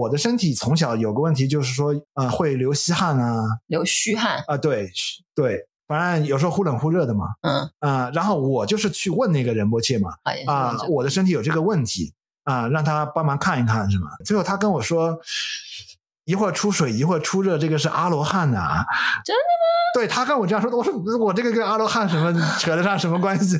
我的身体从小有个问题，就是说，呃，会流稀汗啊，流虚汗啊、呃，对对，反正有时候忽冷忽热的嘛，嗯啊、呃，然后我就是去问那个仁波切嘛，啊、呃，我的身体有这个问题啊、呃，让他帮忙看一看是吗？最后他跟我说，一会儿出水，一会儿出热，这个是阿罗汉呐啊，真的吗？对，他跟我这样说，我说我这个跟阿罗汉什么 扯得上什么关系？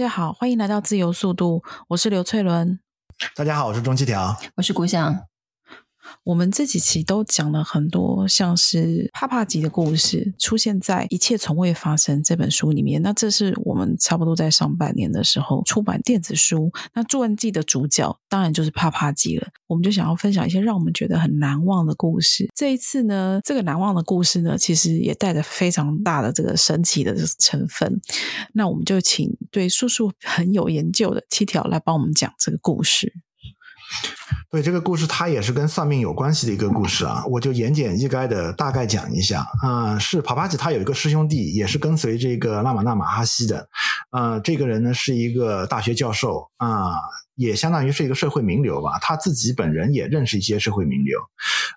家好，欢迎来到自由速度，我是刘翠伦。大家好，我是钟七条，我是古香。我们这几期都讲了很多像是帕帕吉的故事，出现在《一切从未发生》这本书里面。那这是我们差不多在上半年的时候出版电子书。那传记的主角当然就是帕帕吉了。我们就想要分享一些让我们觉得很难忘的故事。这一次呢，这个难忘的故事呢，其实也带着非常大的这个神奇的成分。那我们就请对叔叔很有研究的七条来帮我们讲这个故事。对，这个故事，它也是跟算命有关系的一个故事啊，我就言简意赅的大概讲一下啊、呃。是帕帕吉他有一个师兄弟，也是跟随这个拉玛那马哈西的，呃，这个人呢是一个大学教授啊。也相当于是一个社会名流吧，他自己本人也认识一些社会名流，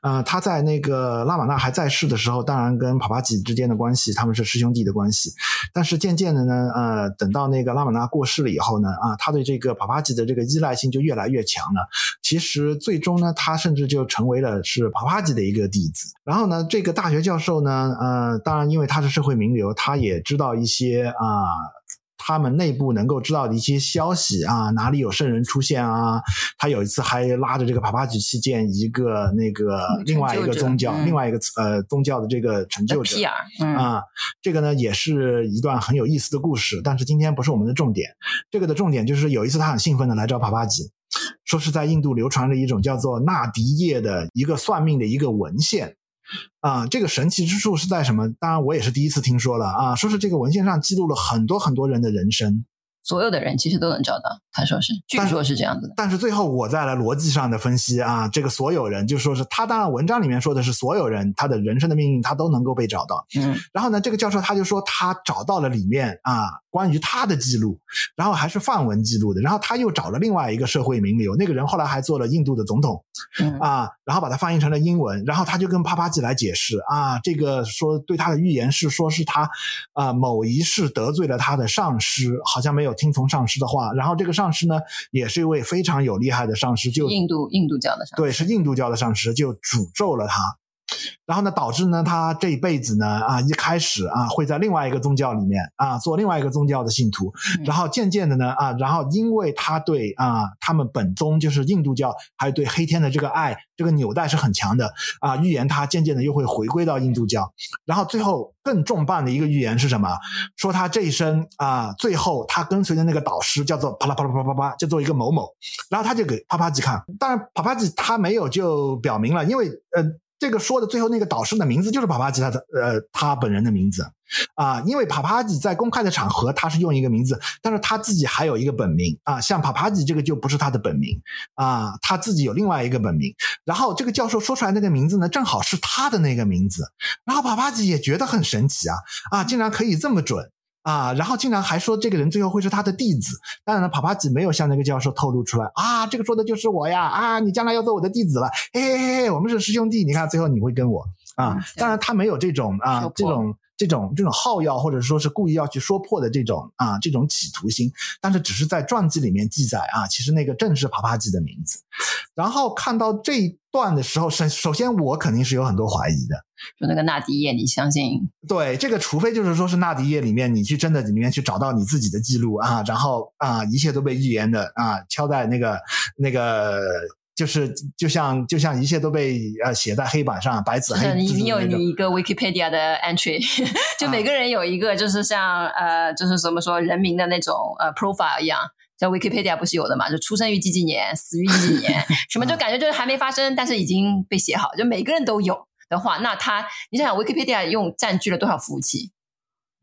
呃，他在那个拉玛纳还在世的时候，当然跟帕帕吉之间的关系，他们是师兄弟的关系，但是渐渐的呢，呃，等到那个拉玛纳过世了以后呢，啊，他对这个帕帕吉的这个依赖性就越来越强了，其实最终呢，他甚至就成为了是帕帕吉的一个弟子，然后呢，这个大学教授呢，呃，当然因为他是社会名流，他也知道一些啊。他们内部能够知道的一些消息啊，哪里有圣人出现啊？他有一次还拉着这个帕帕吉去见一个那个另外一个宗教，另外一个呃宗教的这个成就者啊。这个呢也是一段很有意思的故事，但是今天不是我们的重点。这个的重点就是有一次他很兴奋的来找帕帕吉，说是在印度流传着一种叫做纳迪叶的一个算命的一个文献。啊，这个神奇之处是在什么？当然，我也是第一次听说了啊。说是这个文献上记录了很多很多人的人生，所有的人其实都能找到。他说是，据说是这样子的。但是最后我再来逻辑上的分析啊，这个所有人就说是他，当然文章里面说的是所有人他的人生的命运他都能够被找到。嗯，然后呢，这个教授他就说他找到了里面啊关于他的记录，然后还是范文记录的。然后他又找了另外一个社会名流，那个人后来还做了印度的总统。嗯啊，然后把它翻译成了英文，然后他就跟帕帕吉来解释啊，这个说对他的预言是说是他啊某一世得罪了他的上师，好像没有听从上师的话，然后这个上师呢也是一位非常有厉害的上师，就印度印度教的上师，对，是印度教的上师，就诅咒了他。然后呢，导致呢，他这一辈子呢，啊，一开始啊，会在另外一个宗教里面啊，做另外一个宗教的信徒，然后渐渐的呢，啊，然后因为他对啊，他们本宗就是印度教，还有对黑天的这个爱，这个纽带是很强的啊，预言他渐渐的又会回归到印度教，然后最后更重磅的一个预言是什么？说他这一生啊，最后他跟随的那个导师叫做啪啦啪啦啪啦啪啪，叫做一个某某，然后他就给帕帕吉看，当然帕帕吉他没有就表明了，因为呃。这个说的最后那个导师的名字就是帕帕吉他的呃他本人的名字啊，因为帕帕吉在公开的场合他是用一个名字，但是他自己还有一个本名啊，像帕帕吉这个就不是他的本名啊，他自己有另外一个本名。然后这个教授说出来那个名字呢，正好是他的那个名字，然后帕帕吉也觉得很神奇啊啊，竟然可以这么准。啊，然后竟然还说这个人最后会是他的弟子。当然了，帕帕吉没有向那个教授透露出来啊，这个说的就是我呀！啊，你将来要做我的弟子了，嘿嘿嘿嘿，我们是师兄弟。你看最后你会跟我啊。当然他没有这种啊这种这种这种好要或者说是故意要去说破的这种啊这种企图心，但是只是在传记里面记载啊，其实那个正是帕帕吉的名字。然后看到这段的时候，首首先我肯定是有很多怀疑的。就那个纳迪叶，你相信？对，这个除非就是说是纳迪叶里面，你去真的里面去找到你自己的记录啊，然后啊，一切都被预言的啊，敲在那个那个。就是就像就像一切都被呃写在黑板上，白纸黑字。你有你一个 Wikipedia 的 entry，就每个人有一个，就是像、啊、呃，就是怎么说人民的那种呃 profile 一样，像 Wikipedia 不是有的嘛？就出生于几几年，死于几几年，什么就感觉就是还没发生，但是已经被写好，就每个人都有的话，那他你想想 Wikipedia 用占据了多少服务器？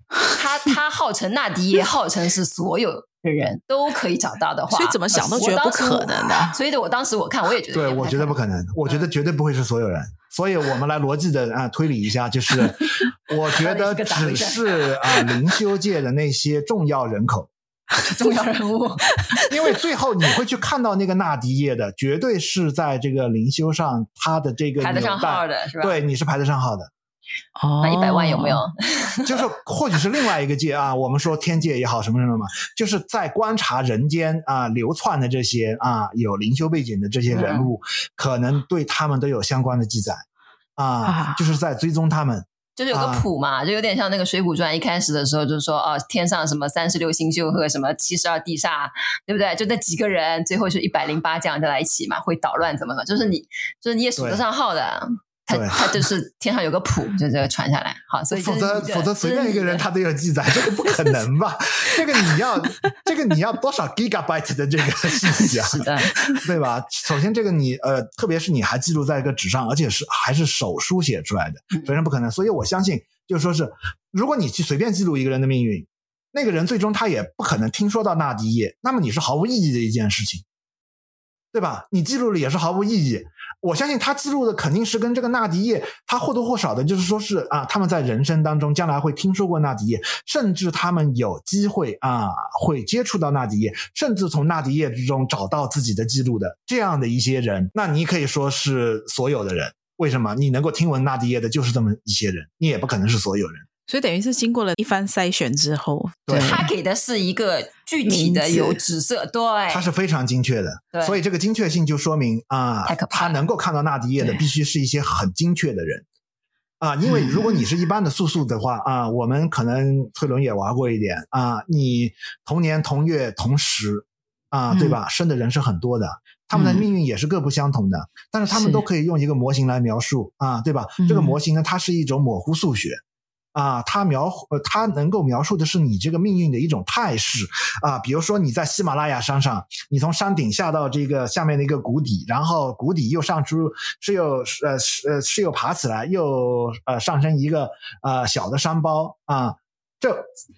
他 他号称纳迪也，号称是所有。的人都可以找到的话，所以怎么想都觉得不可能的。所以，我当时我看我也觉得，对，我觉得不可能。我觉得绝对不会是所有人。所以我们来逻辑的啊推理一下，就是我觉得只是啊灵修界的那些重要人口、重要人物，因为最后你会去看到那个纳迪叶的，绝对是在这个灵修上他的这个排得上号的，是吧？对，你是排得上号的。哦，那一百万有没有？就是或许是另外一个界啊，我们说天界也好，什么什么嘛，就是在观察人间啊流窜的这些啊有灵修背景的这些人物，嗯、可能对他们都有相关的记载啊，啊，就是在追踪他们，就是有个谱嘛，啊、就有点像那个《水浒传》一开始的时候，就是说哦，天上什么三十六星宿和什么七十二地煞，对不对？就那几个人，最后是一百零八将就在一起嘛，会捣乱怎么怎么？就是你，就是你也数得上号的。他他就是天上有个谱，就这个传下来，好，所以否则否则随便一个人他都有记载，这个不可能吧？这个你要 这个你要多少 gigabyte 的这个信息啊？是的，对吧？首先这个你呃，特别是你还记录在一个纸上，而且是还是手书写出来的，首先不可能。所以我相信，就是说是如果你去随便记录一个人的命运，那个人最终他也不可能听说到纳迪叶，那么你是毫无意义的一件事情。对吧？你记录了也是毫无意义。我相信他记录的肯定是跟这个纳迪叶，他或多或少的，就是说是啊，他们在人生当中将来会听说过纳迪叶，甚至他们有机会啊会接触到纳迪叶，甚至从纳迪叶之中找到自己的记录的这样的一些人，那你可以说是所有的人。为什么？你能够听闻纳迪叶的就是这么一些人，你也不可能是所有人。所以等于是经过了一番筛选之后，对，他给的是一个具体的有紫色，对，他是非常精确的，对，所以这个精确性就说明啊，他能够看到纳迪叶的必须是一些很精确的人。啊，因为如果你是一般的素素的话啊，我们可能推轮也玩过一点啊，你同年同月同时啊，对吧？生的人是很多的，他们的命运也是各不相同的，但是他们都可以用一个模型来描述啊，对吧？这个模型呢，它是一种模糊数学。啊，他描呃，他能够描述的是你这个命运的一种态势啊，比如说你在喜马拉雅山上，你从山顶下到这个下面的一个谷底，然后谷底又上出是又呃是呃是又爬起来，又呃上升一个呃小的山包啊，这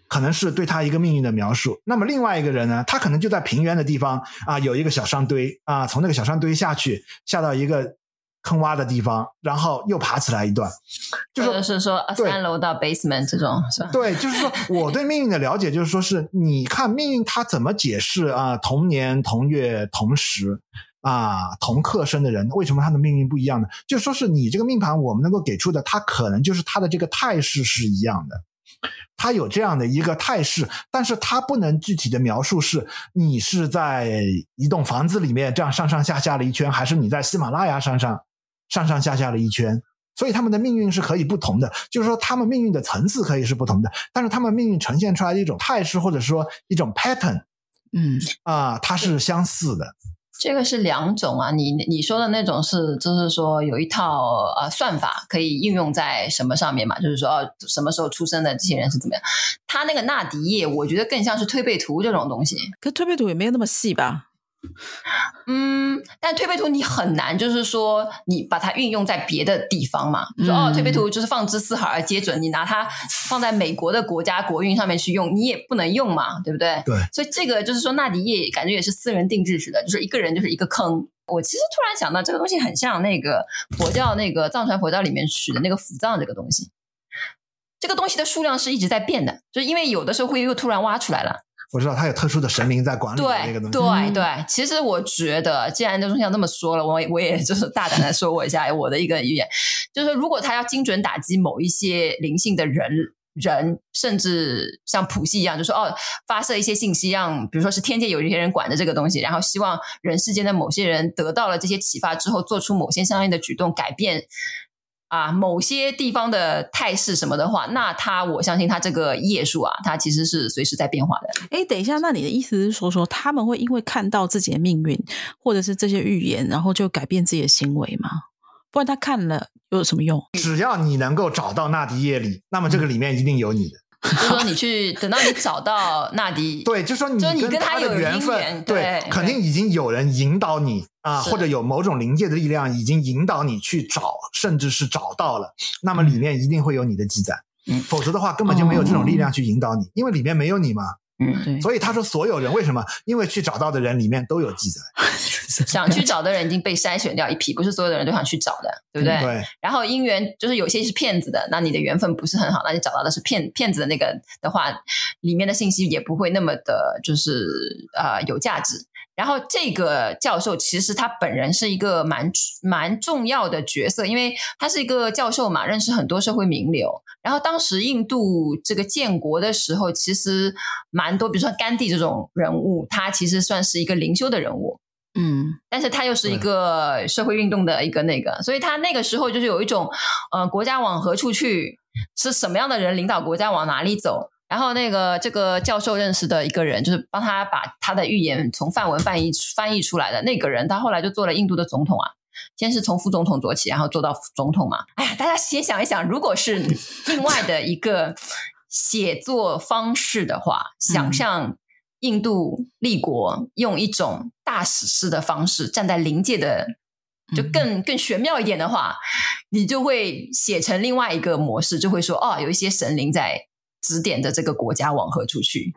可能是对他一个命运的描述。那么另外一个人呢，他可能就在平原的地方啊，有一个小山堆啊，从那个小山堆下去，下到一个。坑洼的地方，然后又爬起来一段，就是是说三楼到 basement 这种是吧？对，就是说 我对命运的了解，就是说是你看命运它怎么解释啊？同年同月同时啊，同课生的人，为什么他的命运不一样呢？就说是你这个命盘，我们能够给出的，他可能就是他的这个态势是一样的，他有这样的一个态势，但是他不能具体的描述是你是在一栋房子里面这样上上下下了一圈，还是你在喜马拉雅山上。上上下下了一圈，所以他们的命运是可以不同的，就是说他们命运的层次可以是不同的，但是他们命运呈现出来的一种态势或者说一种 pattern，嗯啊，它是相似的。这个是两种啊，你你说的那种是就是说有一套呃算法可以应用在什么上面嘛？就是说哦，什么时候出生的这些人是怎么样？他那个纳迪叶，我觉得更像是推背图这种东西，可推背图也没有那么细吧？嗯，但推背图你很难，就是说你把它运用在别的地方嘛。嗯、说哦，推背图就是放之四海而皆准，你拿它放在美国的国家国运上面去用，你也不能用嘛，对不对？对。所以这个就是说，纳迪叶感觉也是私人定制似的，就是一个人就是一个坑。我其实突然想到，这个东西很像那个佛教那个藏传佛教里面取的那个府藏这个东西，这个东西的数量是一直在变的，就是因为有的时候会又突然挖出来了。我知道他有特殊的神灵在管理那个东西。对对对，其实我觉得，既然就是像这么说了，我我也就是 大胆的说我一下我的一个预言，就是说如果他要精准打击某一些灵性的人人，甚至像普系一样，就说哦，发射一些信息，让比如说是天界有一些人管着这个东西，然后希望人世间的某些人得到了这些启发之后，做出某些相应的举动，改变。啊，某些地方的态势什么的话，那他我相信他这个页数啊，他其实是随时在变化的。哎，等一下，那你的意思是说，说他们会因为看到自己的命运，或者是这些预言，然后就改变自己的行为吗？不然他看了又有什么用？只要你能够找到纳迪耶里，那么这个里面一定有你的。就说，你去等到你找到纳迪，对，就是说你跟他的缘分，对，肯定已经有人引导你啊，或者有某种灵界的力量已经引导你去找，甚至是找到了，那么里面一定会有你的记载，嗯，否则的话根本就没有这种力量去引导你，因为里面没有你嘛。嗯，对，所以他说所有人为什么？因为去找到的人里面都有记载，想去找的人已经被筛选掉一批，不是所有的人都想去找的，对不对？对。然后姻缘就是有些是骗子的，那你的缘分不是很好，那你找到的是骗骗子的那个的话，里面的信息也不会那么的，就是呃有价值。然后这个教授其实他本人是一个蛮蛮重要的角色，因为他是一个教授嘛，认识很多社会名流。然后当时印度这个建国的时候，其实蛮多，比如说甘地这种人物，他其实算是一个灵修的人物，嗯，但是他又是一个社会运动的一个那个，所以他那个时候就是有一种，呃，国家往何处去，是什么样的人领导国家往哪里走。然后那个这个教授认识的一个人，就是帮他把他的预言从范文翻译翻译出来的那个人，他后来就做了印度的总统啊。先是从副总统做起，然后做到总统嘛。哎呀，大家先想一想，如果是另外的一个写作方式的话，想象印度立国用一种大史诗的方式，站在灵界的，就更更玄妙一点的话，你就会写成另外一个模式，就会说哦，有一些神灵在。指点着这个国家往何处去，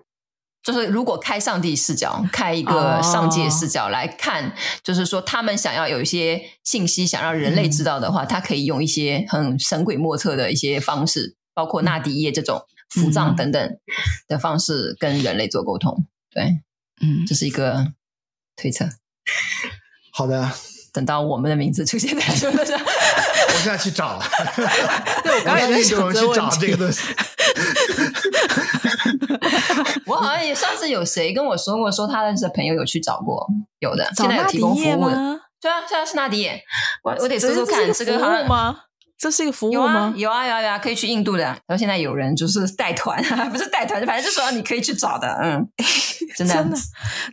就是如果开上帝视角，开一个上界视角来看，就是说他们想要有一些信息，想让人类知道的话，他可以用一些很神鬼莫测的一些方式，包括纳迪叶这种符藏等等的方式，跟人类做沟通。对，嗯，这是一个推测。好的，等到我们的名字出现在书的时候，我现在去找。对，我刚才去找这个东西。我好像也上次有谁跟我说过，说他认识的朋友有去找过，有的现在有提供服务的。对啊，现在是纳迪叶，我我得说说看，这个服务吗？这是一个服务吗？有啊有啊有啊，可以去印度的。然后现在有人就是带团，不是带团，反正就说你可以去找的。嗯，真的真的。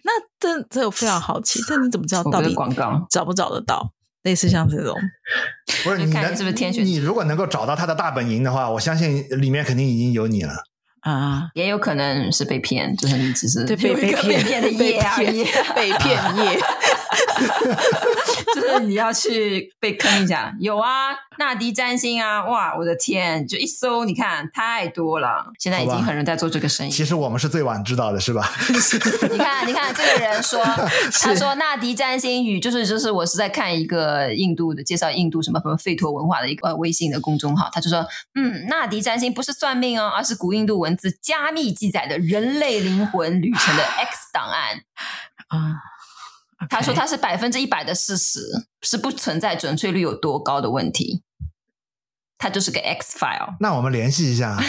那这这我非常好奇，这你怎么知道到底广告找不找得到？类似像这种，不是你能是不是天选？你如果能够找到他的大本营的话，我相信里面肯定已经有你了啊。也有可能是被骗，就是你只是被被骗的页而已，被骗页。就是你要去被坑一下，有啊，纳迪占星啊，哇，我的天，就一搜，你看太多了。现在已经很多人在做这个生意。其实我们是最晚知道的，是吧？你看，你看，这个人说，他说纳迪占星语就是就是我是在看一个印度的介绍印度什么什么吠陀文化的一个微信的公众号，他就说，嗯，纳迪占星不是算命哦，而是古印度文字加密记载的人类灵魂旅程的 X 档案啊。他说他是百分之一百的事实，是不存在准确率有多高的问题，他就是个 X file。那我们联系一下。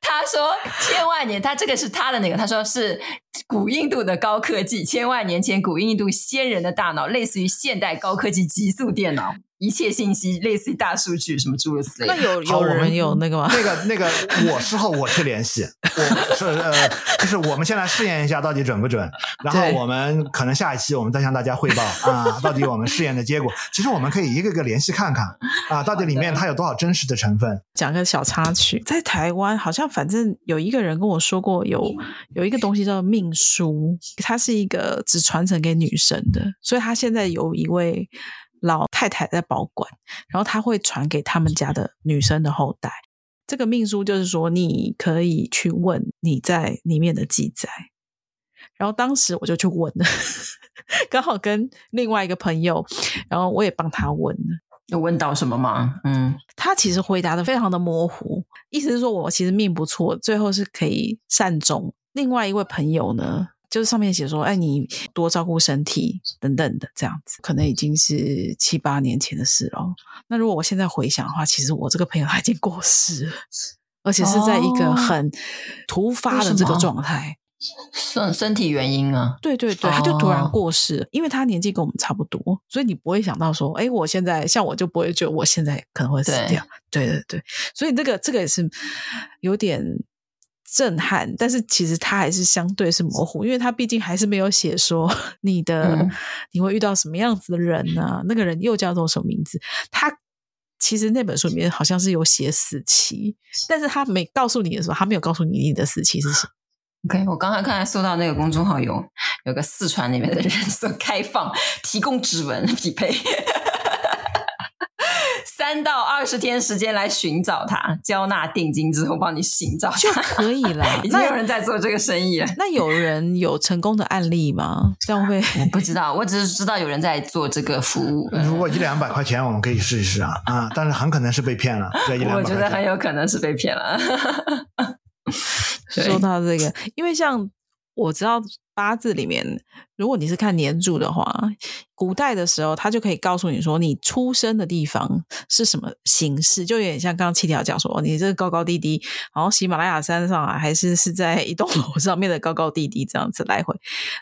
他说千万年，他这个是他的那个，他说是古印度的高科技，千万年前古印度先人的大脑，类似于现代高科技极速电脑。一切信息类似于大数据，什么诸如此类。那有有人有那个吗？那个那个，我事后 我去联系，我是呃，就是我们先来试验一下到底准不准，然后我们可能下一期我们再向大家汇报啊，到底我们试验的结果。其实我们可以一个个联系看看啊，到底里面它有多少真实的成分。讲个小插曲，在台湾好像反正有一个人跟我说过有，有有一个东西叫命书，它是一个只传承给女生的，所以他现在有一位。老太太在保管，然后他会传给他们家的女生的后代。这个命书就是说，你可以去问你在里面的记载。然后当时我就去问了，刚好跟另外一个朋友，然后我也帮他问了。有问到什么吗？嗯，他其实回答的非常的模糊，意思是说我其实命不错，最后是可以善终。另外一位朋友呢，就是上面写说，哎，你多照顾身体等等的这样子，可能已经是七八年前的事了。那如果我现在回想的话，其实我这个朋友他已经过世了，而且是在一个很突发的这个状态，身身体原因啊，对对对，他就突然过世了，因为他年纪跟我们差不多，所以你不会想到说，哎，我现在像我就不会觉得我现在可能会死掉，对对对，所以这个这个也是有点。震撼，但是其实它还是相对是模糊，因为它毕竟还是没有写说 你的、嗯、你会遇到什么样子的人呢、啊？那个人又叫做什么名字？他其实那本书里面好像是有写死期，但是他没告诉你的时候，他没有告诉你你的死期是什么。OK，我刚才看搜到那个公众号有有个四川那边的人说开放，提供指纹匹配。三到二十天时间来寻找他，交纳定金之后帮你寻找就可以了。已经有人在做这个生意了。那有人有成功的案例吗？这样会 我不知道，我只是知道有人在做这个服务。如果一两百块钱，我们可以试一试啊啊！但是很可能是被骗了。一两百。我觉得很有可能是被骗了。说到这个，因为像我知道。八字里面，如果你是看年柱的话，古代的时候，他就可以告诉你说，你出生的地方是什么形式，就有点像刚刚七条讲说，你这高高低低，然后喜马拉雅山上啊，还是是在一栋楼上面的高高低低这样子来回。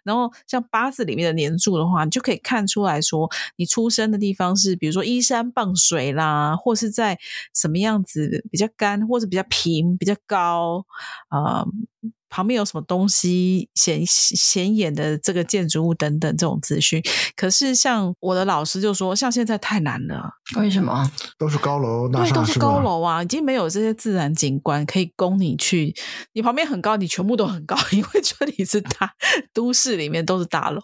然后像八字里面的年柱的话，你就可以看出来说，你出生的地方是，比如说依山傍水啦，或是在什么样子比较干，或是比较平、比较高啊。旁边有什么东西显显眼的这个建筑物等等这种资讯，可是像我的老师就说，像现在太难了。为什么？都是高楼大厦，对，都是高楼啊，已经没有这些自然景观可以供你去。你旁边很高，你全部都很高，因为这里是大都市里面都是大楼，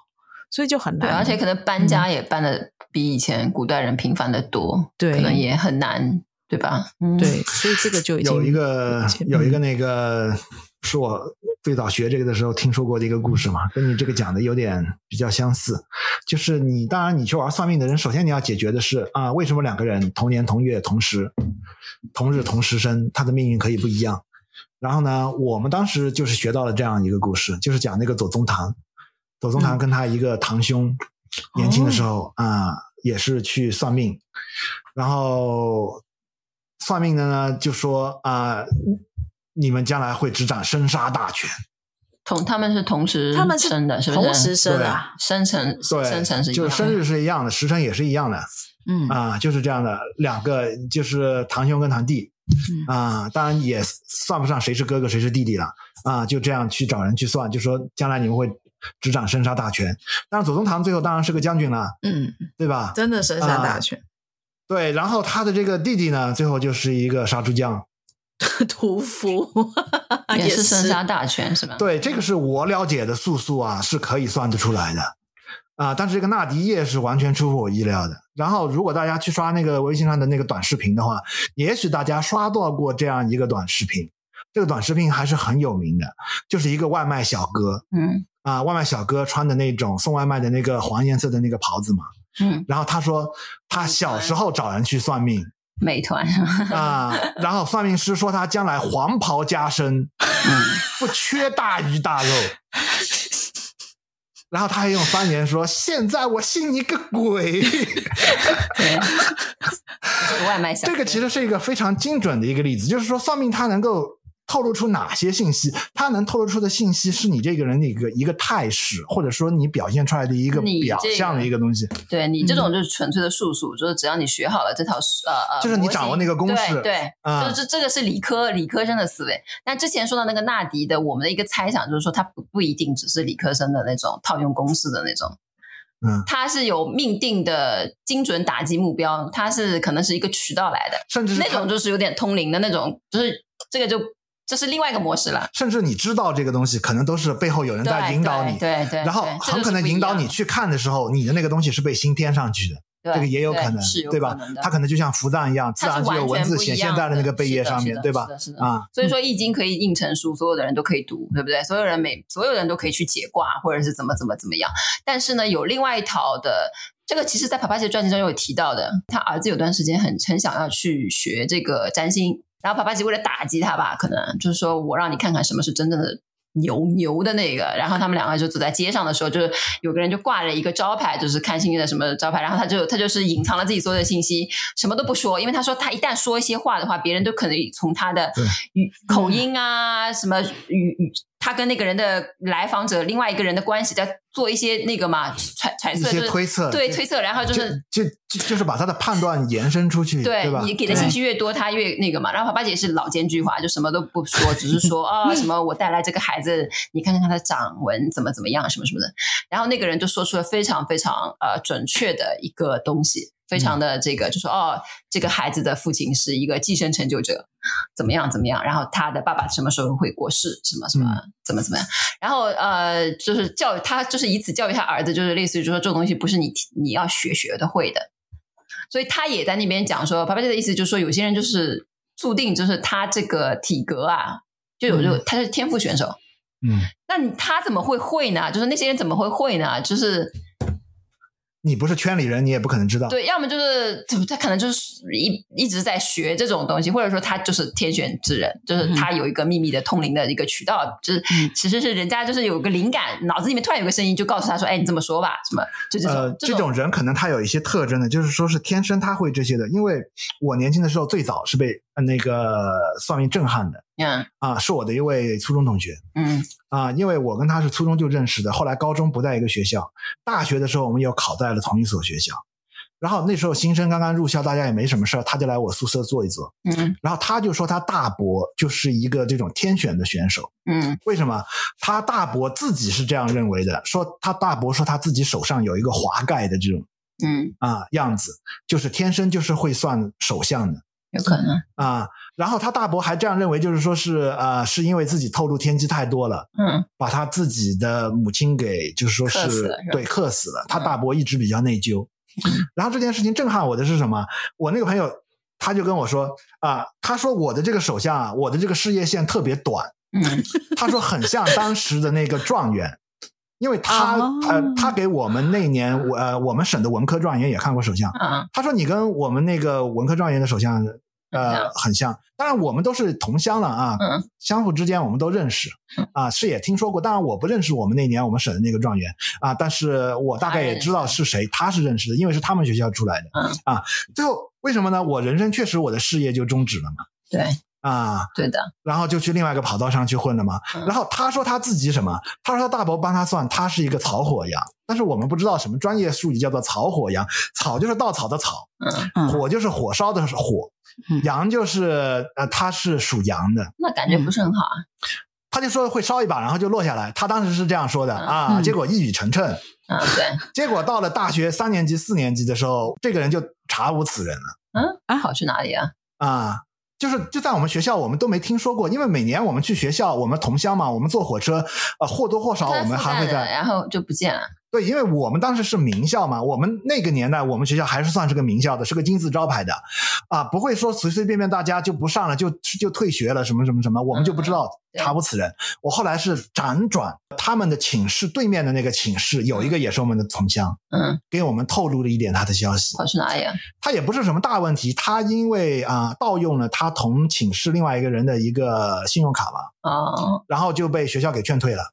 所以就很难。对，而且可能搬家也搬的比以前古代人频繁的多，对、嗯，可能也很难，对吧？嗯、对，所以这个就已经有一个有一个那个。是我最早学这个的时候听说过的一个故事嘛，跟你这个讲的有点比较相似。就是你当然你去玩算命的人，首先你要解决的是啊，为什么两个人同年同月同时同日同时生，他的命运可以不一样？然后呢，我们当时就是学到了这样一个故事，就是讲那个左宗棠，左宗棠跟他一个堂兄年轻的时候啊，也是去算命，然后算命的呢就说啊。你们将来会执掌生杀大权，同他们是同时他们生的，是不是同时生啊？生辰对，生辰是一样的，就是生日是一样的，时辰也是一样的。嗯啊，就是这样的，两个就是堂兄跟堂弟。嗯啊，当然也算不上谁是哥哥谁是弟弟了啊，就这样去找人去算，就说将来你们会执掌生杀大权。但是左宗棠最后当然是个将军了，嗯，对吧？真的生杀大权。啊，对，然后他的这个弟弟呢，最后就是一个杀猪匠。屠夫 也是生杀大权是吧？对，这个是我了解的素素啊，是可以算得出来的啊。但是这个纳迪叶是完全出乎我意料的。然后，如果大家去刷那个微信上的那个短视频的话，也许大家刷到过这样一个短视频。这个短视频还是很有名的，就是一个外卖小哥，嗯啊，外卖小哥穿的那种送外卖的那个黄颜色的那个袍子嘛，嗯。然后他说他小时候找人去算命。美团啊，然后算命师说他将来黄袍加身，嗯，不缺大鱼大肉。然后他还用方言说：“现在我信你个鬼！”对，外卖小。这个其实是一个非常精准的一个例子，就是说算命他能够。透露出哪些信息？他能透露出的信息是你这个人的一个一个态势，或者说你表现出来的一个表象的一个东西。这个、对你这种就是纯粹的术数，嗯、就是只要你学好了这套呃呃，就是你掌握那个公式。对，对嗯、就是这这个是理科理科生的思维。那之前说到那个纳迪的，我们的一个猜想就是说，他不不一定只是理科生的那种套用公式的那种。嗯，他是有命定的精准打击目标，他是可能是一个渠道来的，甚至是那种就是有点通灵的那种，就是这个就。这是另外一个模式了，甚至你知道这个东西，可能都是背后有人在引导你，对对，对。然后很可能引导你去看的时候，你的那个东西是被新添上去的，这个也有可能，对，对吧？它可能就像符藏一样，自然就有文字显现在了那个贝叶上面，对吧？啊，所以说易经可以印成书，所有的人都可以读，对不对？所有人每所有人都可以去解卦，或者是怎么怎么怎么样。但是呢，有另外一套的，这个其实在帕帕吉的传记中有提到的，他儿子有段时间很很想要去学这个占星。然后帕帕吉为了打击他吧，可能就是说我让你看看什么是真正的牛牛的那个，然后他们两个就走在街上的时候，就是有个人就挂着一个招牌，就是看星星的什么招牌，然后他就他就是隐藏了自己所有的信息，什么都不说，因为他说他一旦说一些话的话，别人都可能从他的语口音啊什么语语。他跟那个人的来访者，另外一个人的关系，在做一些那个嘛揣揣测，一些推测，对推测，然后就是就就就是把他的判断延伸出去，对？你给的信息越多，他越那个嘛。然后爸爸姐是老奸巨猾，就什么都不说，只是说啊、哦、什么我带来这个孩子，你看看他的掌纹怎么怎么样，什么什么的。然后那个人就说出了非常非常呃准确的一个东西。非常的这个，就说哦，这个孩子的父亲是一个寄生成就者，怎么样怎么样，然后他的爸爸什么时候会过世，什么什么怎么怎么样，然后呃，就是教育他，就是以此教育他儿子，就是类似于就说这种东西不是你你要学学的会的，所以他也在那边讲说，爸爸这个意思就是说，有些人就是注定就是他这个体格啊，就有就他是天赋选手，嗯，那你他怎么会会呢？就是那些人怎么会会呢？就是。你不是圈里人，你也不可能知道。对，要么就是他可能就是一一直在学这种东西，或者说他就是天选之人，就是他有一个秘密的通灵的一个渠道，嗯、就是其实是人家就是有个灵感，脑子里面突然有个声音就告诉他说：“哎，你这么说吧，什么？”就这种、呃、这种，这种人可能他有一些特征的，就是说是天生他会这些的。因为我年轻的时候最早是被那个算命震撼的。嗯啊，是我的一位初中同学。嗯啊，因为我跟他是初中就认识的，后来高中不在一个学校，大学的时候我们又考在了同一所学校。然后那时候新生刚刚入校，大家也没什么事儿，他就来我宿舍坐一坐。嗯，然后他就说他大伯就是一个这种天选的选手。嗯，为什么？他大伯自己是这样认为的，说他大伯说他自己手上有一个华盖的这种嗯啊样子，就是天生就是会算手相的。有可能啊，然后他大伯还这样认为，就是说是呃，是因为自己透露天机太多了，嗯，把他自己的母亲给就是说是？对，克死了。他大伯一直比较内疚，嗯，然后这件事情震撼我的是什么？我那个朋友他就跟我说啊，他说我的这个手相啊，我的这个事业线特别短，嗯，他说很像当时的那个状元。因为他、哦、呃，他给我们那年我呃，我们省的文科状元也看过手相。嗯，他说你跟我们那个文科状元的手相呃很像。当然我们都是同乡了啊，嗯，相互之间我们都认识啊，是也听说过。当然我不认识我们那年我们省的那个状元啊，但是我大概也知道是谁，他是认识的，因为是他们学校出来的。嗯啊，最后为什么呢？我人生确实我的事业就终止了嘛。对。啊，对的，然后就去另外一个跑道上去混了嘛。嗯、然后他说他自己什么？他说他大伯帮他算，他是一个草火羊。但是我们不知道什么专业术语叫做草火羊。草就是稻草的草，嗯，火就是火烧的火，嗯、羊就是呃，他是属羊的。那感觉不是很好啊。他就说会烧一把，然后就落下来。他当时是这样说的、嗯、啊，结果一语成谶。嗯，对。结果到了大学三年级、四年级的时候，这个人就查无此人了。嗯，啊，好去哪里啊？啊。就是就在我们学校，我们都没听说过，因为每年我们去学校，我们同乡嘛，我们坐火车，呃，或多或少我们还会在，然后就不见了。对，因为我们当时是名校嘛，我们那个年代，我们学校还是算是个名校的，是个金字招牌的，啊，不会说随随便便大家就不上了，就就退学了，什么什么什么，我们就不知道，查无此人。我后来是辗转他们的寝室对面的那个寝室，有一个也是我们的同乡，嗯，给我们透露了一点他的消息。跑去哪里啊？他也不是什么大问题，他因为啊盗用了他同寝室另外一个人的一个信用卡嘛，哦，然后就被学校给劝退了，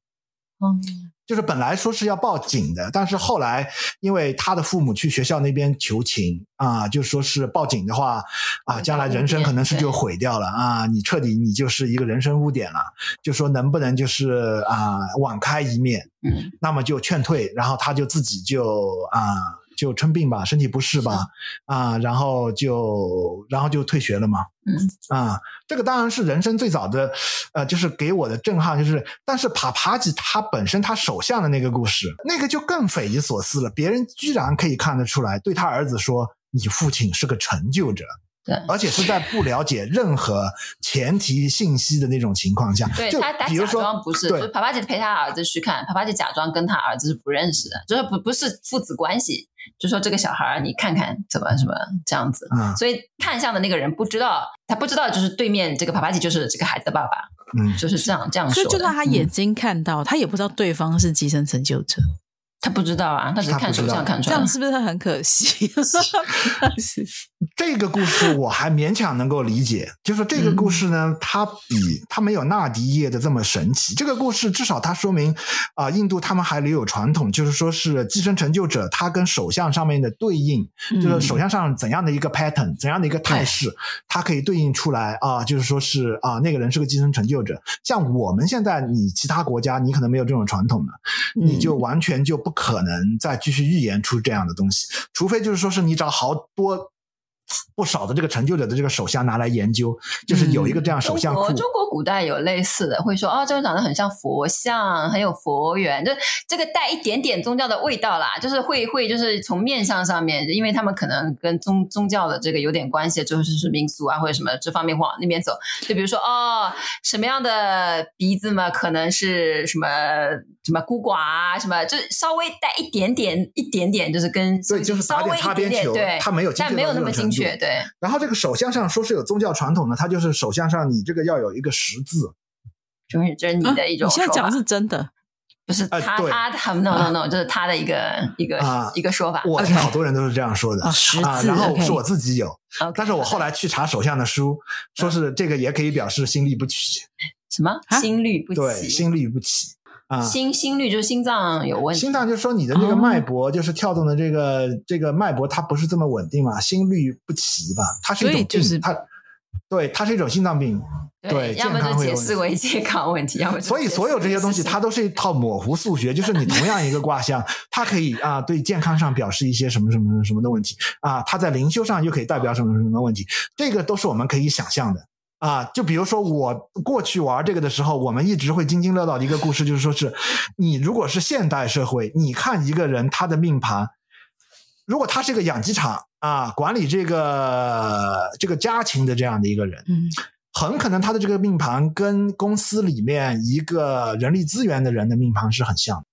嗯。就是本来说是要报警的，但是后来因为他的父母去学校那边求情啊，就说是报警的话啊，将来人生可能是就毁掉了啊，你彻底你就是一个人生污点了，就说能不能就是啊网开一面，嗯，那么就劝退，然后他就自己就啊。就称病吧，身体不适吧，啊，然后就然后就退学了嘛，嗯，啊，这个当然是人生最早的，呃，就是给我的震撼，就是，但是帕帕吉他本身他首相的那个故事，那个就更匪夷所思了，别人居然可以看得出来，对他儿子说，你父亲是个成就者，对，而且是在不了解任何前提信息的那种情况下，对，就他他比如说假装不是，对，就是帕帕吉陪他儿子去看，帕帕姐假装跟他儿子是不认识的，就是不不是父子关系。就说这个小孩你看看怎么什么这样子，嗯，所以看相的那个人不知道，他不知道就是对面这个帕帕姐就是这个孩子的爸爸，嗯，就是这样这样说。所以就算他眼睛看到，嗯，他也不知道对方是寄生成就者。他不知道啊，他只是看手相看出来，这样是不是很可惜？这个故事我还勉强能够理解，就是这个故事呢，它比它没有纳迪叶的这么神奇。这个故事至少它说明啊、呃，印度他们还留有传统，就是说是寄生成就者，他跟首相上面的对应，就是首相上怎样的一个 pattern，怎样的一个态势，它可以对应出来啊，就是说是啊，那个人是个寄生成就者。像我们现在，你其他国家你可能没有这种传统的，你就完全就不。不可能再继续预言出这样的东西，除非就是说是你找好多。不少的这个成就者的这个手相拿来研究，就是有一个这样手相库。嗯、中国中国古代有类似的，会说哦，这个长得很像佛像，很有佛缘，就这个带一点点宗教的味道啦。就是会会就是从面相上面，因为他们可能跟宗宗教的这个有点关系，就是是民俗啊或者什么这方面往那边走。就比如说哦，什么样的鼻子嘛，可能是什么什么孤寡啊，什么就稍微带一点点一点点，就是跟对，就是稍微擦边球，对，他没有，但没有那么精确。对，然后这个手相上说是有宗教传统的，他就是手相上你这个要有一个十字，就是这是你的一种、啊。你现在讲的是真的，不是他、呃、他他 no no no，这是他的一个一个、啊、一个说法。我听好多人都是这样说的.啊。然后是我自己有，okay. 但是我后来去查手相的书，说是这个也可以表示心律不齐。什么？心律不齐？对，心律不齐。啊，心心率就是心脏有问题。心脏就是说你的这个脉搏，就是跳动的这个、哦、这个脉搏，它不是这么稳定嘛，心律不齐吧？它是一种病，就是它，对，它是一种心脏病。对，对要么就解释为健康问题，要么所以所有这些东西，它都是一套模糊数学，就是你同样一个卦象，它可以啊对健康上表示一些什么什么什么的问题啊，它在灵修上又可以代表什么什么问题，这个都是我们可以想象的。啊，就比如说我过去玩这个的时候，我们一直会津津乐道的一个故事，就是说是，你如果是现代社会，你看一个人他的命盘，如果他是一个养鸡场啊，管理这个这个家禽的这样的一个人，嗯，很可能他的这个命盘跟公司里面一个人力资源的人的命盘是很像的。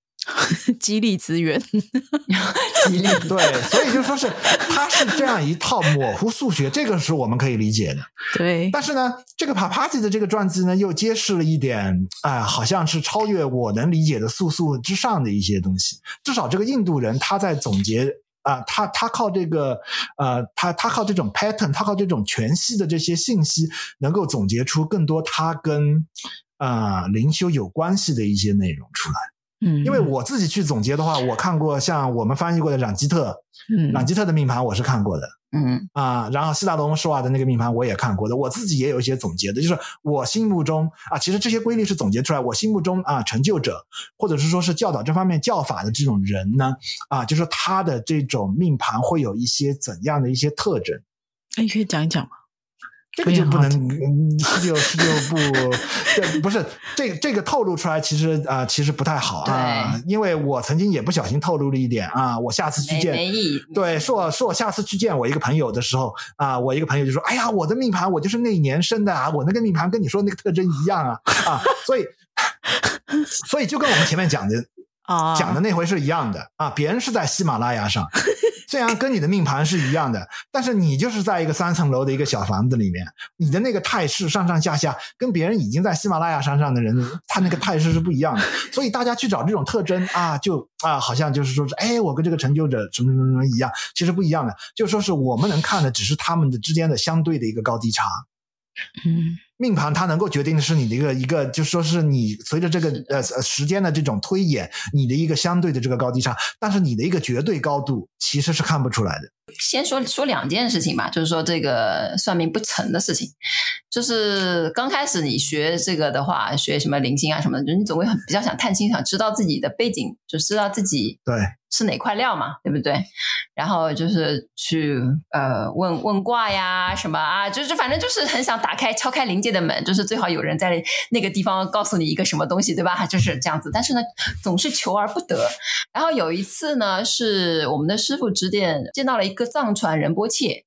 激励资源，激励 对，所以就说是它是这样一套模糊数学，这个是我们可以理解的。对，但是呢，这个帕帕吉的这个传记呢，又揭示了一点，哎、呃，好像是超越我能理解的素素之上的一些东西。至少这个印度人他在总结啊、呃，他他靠这个呃，他他靠这种 pattern，他靠这种全息的这些信息，能够总结出更多他跟啊、呃、灵修有关系的一些内容出来。嗯，因为我自己去总结的话，我看过像我们翻译过的朗基特，嗯，朗基特的命盘我是看过的，嗯啊，然后悉达多摩施瓦的那个命盘我也看过的，我自己也有一些总结的，就是我心目中啊，其实这些规律是总结出来，我心目中啊，成就者或者是说是教导这方面教法的这种人呢，啊，就是他的这种命盘会有一些怎样的一些特征？那你可以讲一讲吗？这个就不能 十九十九不，这，不是这个这个透露出来，其实啊、呃，其实不太好啊，因为我曾经也不小心透露了一点啊，我下次去见，对，说我说我下次去见我一个朋友的时候啊，我一个朋友就说，哎呀，我的命盘我就是那一年生的啊，我那个命盘跟你说那个特征一样啊啊，所以所以就跟我们前面讲的啊 讲的那回是一样的啊，别人是在喜马拉雅上。虽然跟你的命盘是一样的，但是你就是在一个三层楼的一个小房子里面，你的那个态势上上下下，跟别人已经在喜马拉雅山上的人，他那个态势是不一样的。所以大家去找这种特征啊，就啊，好像就是说是，哎，我跟这个成就者什么什么什么一样，其实不一样的。就说是我们能看的，只是他们的之间的相对的一个高低差。嗯。命盘它能够决定的是你的一个一个，就说是你随着这个呃呃时间的这种推演，你的一个相对的这个高低差，但是你的一个绝对高度其实是看不出来的。先说说两件事情吧，就是说这个算命不成的事情，就是刚开始你学这个的话，学什么灵性啊什么的，你总会很比较想探清，想知道自己的背景，就知道自己对。是哪块料嘛，对不对？然后就是去呃问问卦呀什么啊，就是反正就是很想打开敲开灵界的门，就是最好有人在那个地方告诉你一个什么东西，对吧？就是这样子。但是呢，总是求而不得。然后有一次呢，是我们的师傅指点见到了一个藏传仁波切。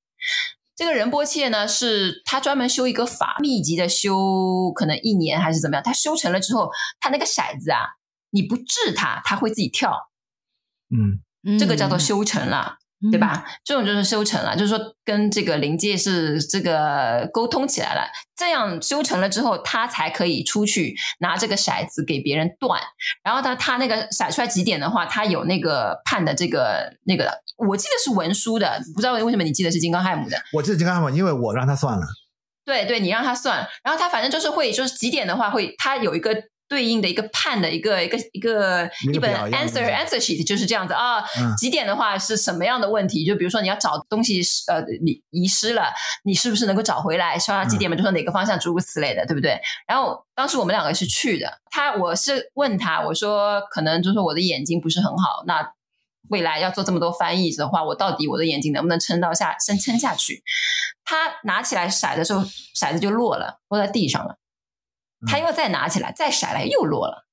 这个仁波切呢，是他专门修一个法，密集的修，可能一年还是怎么样。他修成了之后，他那个骰子啊，你不治他，他会自己跳。嗯，这个叫做修成了。对吧？这种就是修成了，就是说跟这个灵界是这个沟通起来了。这样修成了之后，他才可以出去拿这个骰子给别人断。然后他他那个骰出来几点的话，他有那个判的这个那个的，我记得是文书的，不知道为什么你记得是金刚亥姆的？我记得金刚亥姆，因为我让他算了。对对，你让他算，然后他反正就是会，就是几点的话会，他有一个。对应的一个判的一个一个一个一本 answer answer sheet 就是这样子啊。嗯、几点的话是什么样的问题？就比如说你要找东西呃遗遗失了，你是不是能够找回来？说到几点嘛，就说哪个方向，诸如此类的，对不对？然后当时我们两个是去的，他我是问他，我说可能就是我的眼睛不是很好，那未来要做这么多翻译的话，我到底我的眼睛能不能撑到下撑撑下去？他拿起来骰的时候，骰子就落了，落在地上了。他又再拿起来，再甩来，又落了。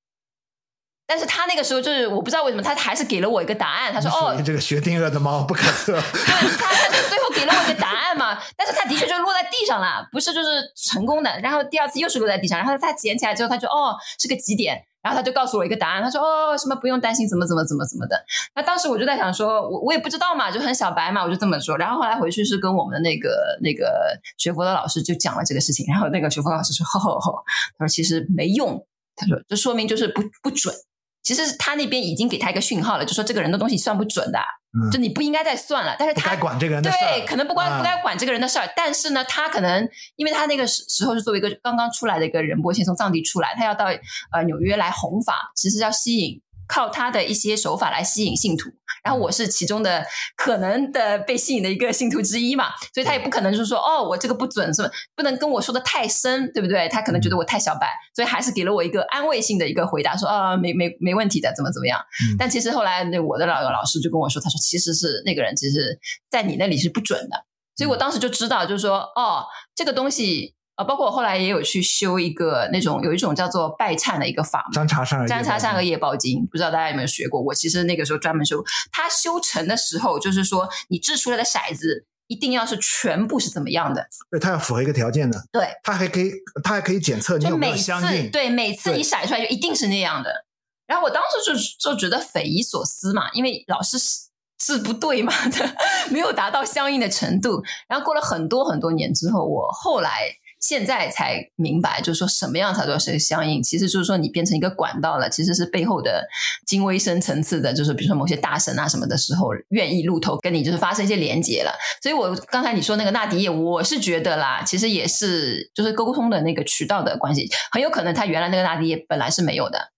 但是他那个时候就是我不知道为什么，他还是给了我一个答案。他说：“哦，这个薛定谔的猫不可测。”对，他他就最后给了我一个答案嘛。但是他的确就落在地上了，不是就是成功的。然后第二次又是落在地上，然后他捡起来之后，他就：“哦，是个极点？”然后他就告诉我一个答案，他说：“哦，什么不用担心，怎么怎么怎么怎么的。”那当时我就在想说，我我也不知道嘛，就很小白嘛，我就这么说。然后后来回去是跟我们的那个那个学佛的老师就讲了这个事情，然后那个学佛老师说：“ 吼吼吼，他说其实没用，他说这说明就是不不准。”其实他那边已经给他一个讯号了，就说这个人的东西算不准的，嗯、就你不应该再算了。但是他不该管这个人的事，对，可能不关不该管这个人的事儿。嗯、但是呢，他可能因为他那个时时候是作为一个刚刚出来的一个仁波切从藏地出来，他要到呃纽约来弘法，其实要吸引。靠他的一些手法来吸引信徒，然后我是其中的可能的被吸引的一个信徒之一嘛，所以他也不可能就是说哦，我这个不准，是不不能跟我说的太深，对不对？他可能觉得我太小白，所以还是给了我一个安慰性的一个回答，说啊、哦，没没没问题的，怎么怎么样。嗯、但其实后来那我的老老师就跟我说，他说其实是那个人，其实在你那里是不准的，所以我当时就知道，就是说哦，这个东西。啊，包括我后来也有去修一个那种有一种叫做拜忏的一个法门，占察善占察善恶业报经，不知道大家有没有学过？我其实那个时候专门修，它修成的时候，就是说你掷出来的骰子一定要是全部是怎么样的？对，它要符合一个条件的。对，它还可以，它还可以检测你有没有相应。对，每次你甩出来就一定是那样的。然后我当时就就觉得匪夷所思嘛，因为老师是是不对嘛的，没有达到相应的程度。然后过了很多很多年之后，我后来。现在才明白，就是说什么样才叫是相应？其实就是说你变成一个管道了，其实是背后的精微深层次的，就是比如说某些大神啊什么的时候，愿意露头跟你就是发生一些连接了。所以我刚才你说那个纳迪叶，我是觉得啦，其实也是就是沟通的那个渠道的关系，很有可能他原来那个纳迪叶本来是没有的。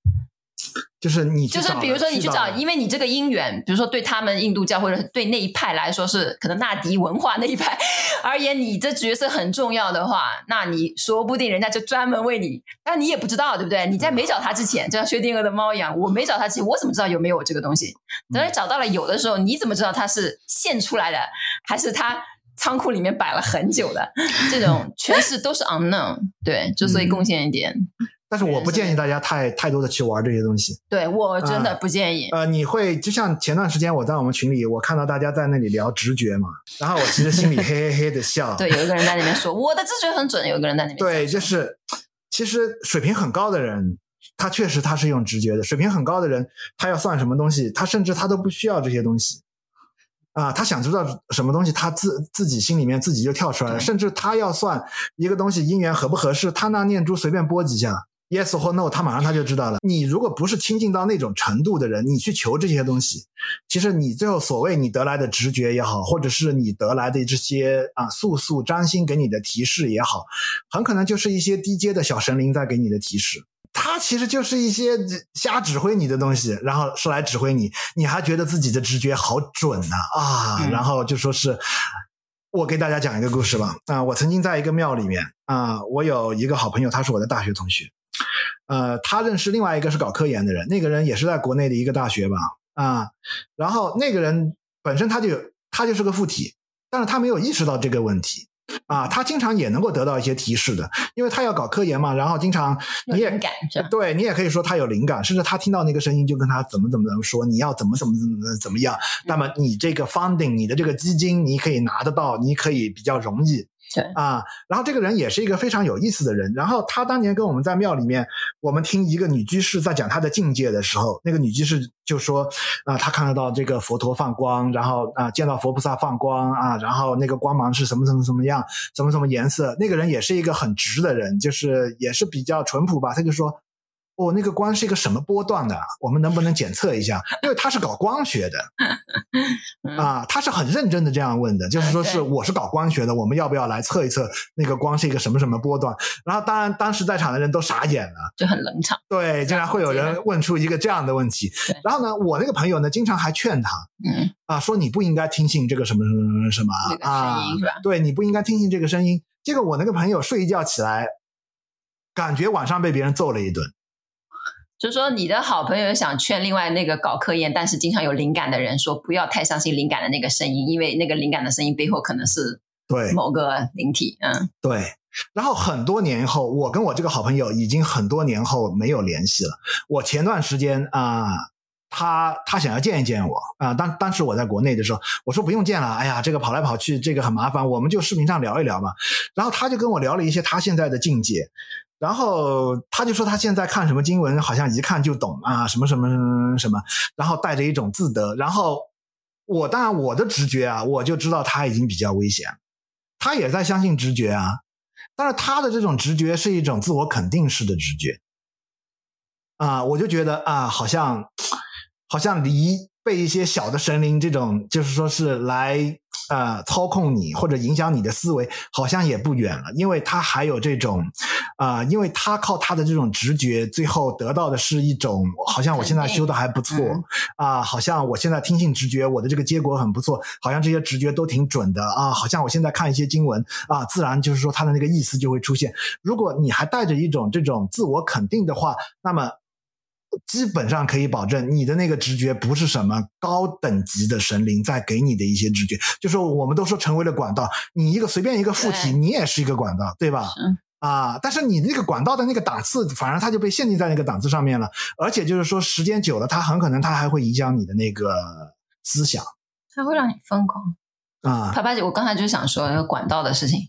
就是你，就是比如说你去找，因为你这个因缘，比如说对他们印度教或者对那一派来说是可能纳迪文化那一派 而言，你这角色很重要的话，那你说不定人家就专门为你，但你也不知道，对不对？你在没找他之前，就像薛定谔的猫一样，我没找他之前，我怎么知道有没有这个东西？等你找到了有的时候，你怎么知道它是现出来的，还是他仓库里面摆了很久的？这种全是都是 unknown，对，就所以贡献一点。嗯但是我不建议大家太太多的去玩这些东西。对，我真的不建议。呃，呃，你会就像前段时间我在我们群里，我看到大家在那里聊直觉嘛，然后我其实心里 嘿嘿嘿的笑。对，有一个人在那边说我的直觉很准，有一个人在那边。对，就是其实水平很高的人，他确实他是用直觉的。水平很高的人，他要算什么东西，他甚至他都不需要这些东西啊，他想知道什么东西，他自自己心里面自己就跳出来了。甚至他要算一个东西因缘合不合适，他那念珠随便拨几下。Yes 或 No，他马上他就知道了。你如果不是亲近到那种程度的人，你去求这些东西，其实你最后所谓你得来的直觉也好，或者是你得来的这些啊素素占星给你的提示也好，很可能就是一些低阶的小神灵在给你的提示。他其实就是一些瞎指挥你的东西，然后说来指挥你，你还觉得自己的直觉好准呐啊，啊嗯、然后就说是，我给大家讲一个故事吧。啊，我曾经在一个庙里面啊，我有一个好朋友，他是我的大学同学。呃，他认识另外一个是搞科研的人，那个人也是在国内的一个大学吧，啊，然后那个人本身他就他就是个附体，但是他没有意识到这个问题，啊，他经常也能够得到一些提示的，因为他要搞科研嘛，然后经常你也感？对你也可以说他有灵感，甚至他听到那个声音就跟他怎么怎么怎么说，你要怎么怎么怎么怎么样，那么你这个 funding，你的这个基金你可以拿得到，你可以比较容易。对啊，然后这个人也是一个非常有意思的人。然后他当年跟我们在庙里面，我们听一个女居士在讲她的境界的时候，那个女居士就说啊，她看得到这个佛陀放光，然后啊见到佛菩萨放光啊，然后那个光芒是什么什么什么样，什么什么颜色。那个人也是一个很直的人，就是也是比较淳朴吧。他就说。哦，那个光是一个什么波段的？我们能不能检测一下？因为他是搞光学的，啊，他是很认真的这样问的，就是说是我是搞光学的，我们要不要来测一测那个光是一个什么什么波段？然后当然当时在场的人都傻眼了，就很冷场。对，竟然会有人问出一个这样的问题。然后呢，我那个朋友呢，经常还劝他，嗯啊，说你不应该听信这个什么什么什么什么啊，对，你不应该听信这个声音。结果我那个朋友睡一觉起来，感觉晚上被别人揍了一顿。就是说，你的好朋友想劝另外那个搞科研但是经常有灵感的人说，不要太相信灵感的那个声音，因为那个灵感的声音背后可能是对某个灵体。嗯，对。然后很多年后，我跟我这个好朋友已经很多年后没有联系了。我前段时间啊、呃，他他想要见一见我啊、呃，当当时我在国内的时候，我说不用见了，哎呀，这个跑来跑去，这个很麻烦，我们就视频上聊一聊嘛。然后他就跟我聊了一些他现在的境界。然后他就说他现在看什么经文，好像一看就懂啊，什么什么什么什么，然后带着一种自得。然后我当然我的直觉啊，我就知道他已经比较危险。他也在相信直觉啊，但是他的这种直觉是一种自我肯定式的直觉啊，我就觉得啊，好像好像离被一些小的神灵这种，就是说是来。呃，操控你或者影响你的思维，好像也不远了，因为他还有这种，啊、呃，因为他靠他的这种直觉，最后得到的是一种，好像我现在修的还不错，啊、好像我现在听信直觉，我的这个结果很不错，好像这些直觉都挺准的啊，好像我现在看一些经文啊，自然就是说他的那个意思就会出现。如果你还带着一种这种自我肯定的话，那么。基本上可以保证，你的那个直觉不是什么高等级的神灵在给你的一些直觉，就是我们都说成为了管道，你一个随便一个附体，你也是一个管道，对吧？啊，但是你那个管道的那个档次，反而它就被限定在那个档次上面了，而且就是说时间久了，它很可能它还会影响你的那个思想，它会让你疯狂。啊，帕帕姐，我刚才就想说那个管道的事情。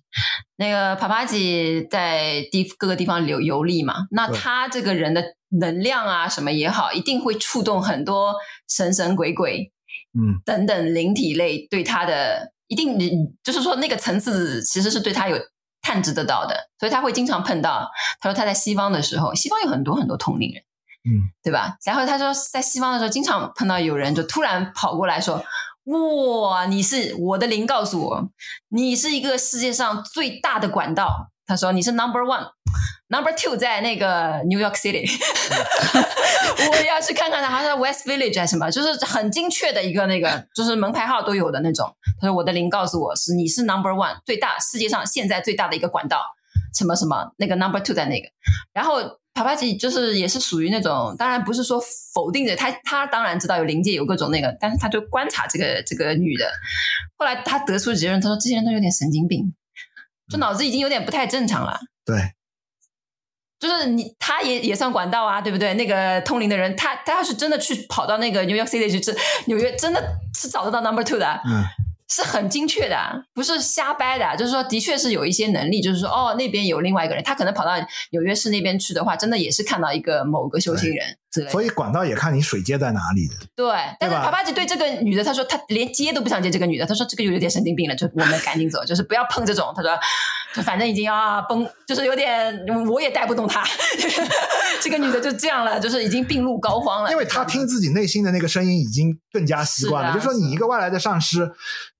那个帕帕姐在地各个地方游游历嘛，那他这个人的能量啊什么也好，一定会触动很多神神鬼鬼，嗯，等等灵体类对他的一定，就是说那个层次其实是对他有探知得到的，所以他会经常碰到。他说他在西方的时候，西方有很多很多同龄人，嗯，对吧？然后他说在西方的时候，经常碰到有人就突然跑过来说。哇！你是我的灵告诉我，你是一个世界上最大的管道。他说你是 number one，number two 在那个 New York City。我要去看看他，好像 West Village 还是什么，就是很精确的一个那个，就是门牌号都有的那种。他说我的灵告诉我是你是 number one 最大世界上现在最大的一个管道，什么什么那个 number two 在那个，然后。帕帕吉就是也是属于那种，当然不是说否定的，他他当然知道有灵界有各种那个，但是他就观察这个这个女的，后来他得出结论，他说这些人都有点神经病，就脑子已经有点不太正常了。对，就是你他也也算管道啊，对不对？那个通灵的人，他他要是真的去跑到那个 New York City 去，这纽约真的是找得到 Number Two 的。嗯。是很精确的，不是瞎掰的。就是说，的确是有一些能力。就是说，哦，那边有另外一个人，他可能跑到纽约市那边去的话，真的也是看到一个某个修行人。所以管道也看你水接在哪里的。对，但是帕帕吉对这个女的，他说他连接都不想接这个女的，他说这个有点神经病了，就我们赶紧走，就是不要碰这种。他说，反正已经啊崩，就是有点我也带不动他。这个女的就这样了，就是已经病入膏肓了。因为她听自己内心的那个声音已经更加习惯了。啊、就是说，你一个外来的上师，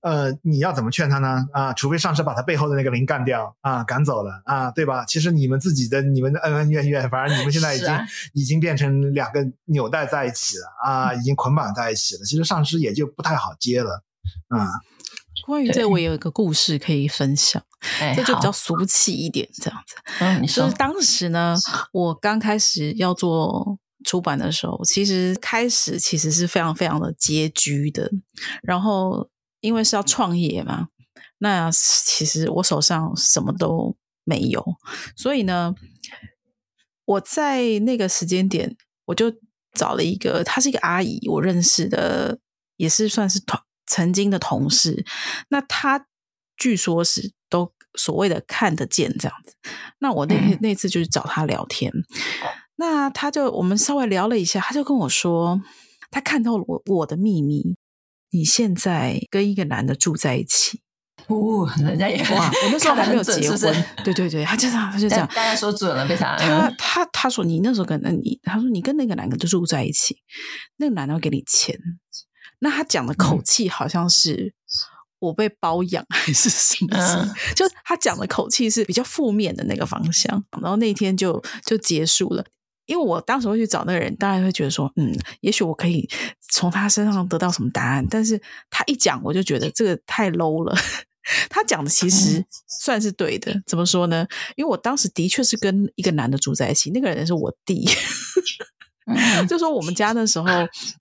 呃，你要怎么劝他呢？啊，除非上师把他背后的那个灵干掉啊，赶走了啊，对吧？其实你们自己的你们的恩恩怨怨，反正你们现在已经、啊、已经变成两。两个纽带在一起了啊，已经捆绑在一起了。其实上师也就不太好接了啊。关于这，我也有一个故事可以分享，这就比较俗气一点，这样子。嗯，你说就是当时呢，我刚开始要做出版的时候，其实开始其实是非常非常的拮据的。然后因为是要创业嘛，那其实我手上什么都没有，所以呢，我在那个时间点。我就找了一个，她是一个阿姨，我认识的，也是算是同曾经的同事。那他据说是都所谓的看得见这样子。那我那天那次就是找他聊天，那他就我们稍微聊了一下，他就跟我说，他看到了我我的秘密，你现在跟一个男的住在一起。哦，人家也哇，我那时候还没有结婚，是是对对对，他就这样，他就这样，大家说准了，被他他他他说你那时候跟那你，他说你跟那个男的就住在一起，那个男的会给你钱，那他讲的口气好像是我被包养还是什么？嗯、就他讲的口气是比较负面的那个方向，然后那天就就结束了。因为我当时会去找那个人，当然会觉得说，嗯，也许我可以从他身上得到什么答案，但是他一讲，我就觉得这个太 low 了。他讲的其实算是对的，怎么说呢？因为我当时的确是跟一个男的住在一起，那个人是我弟，就说我们家那时候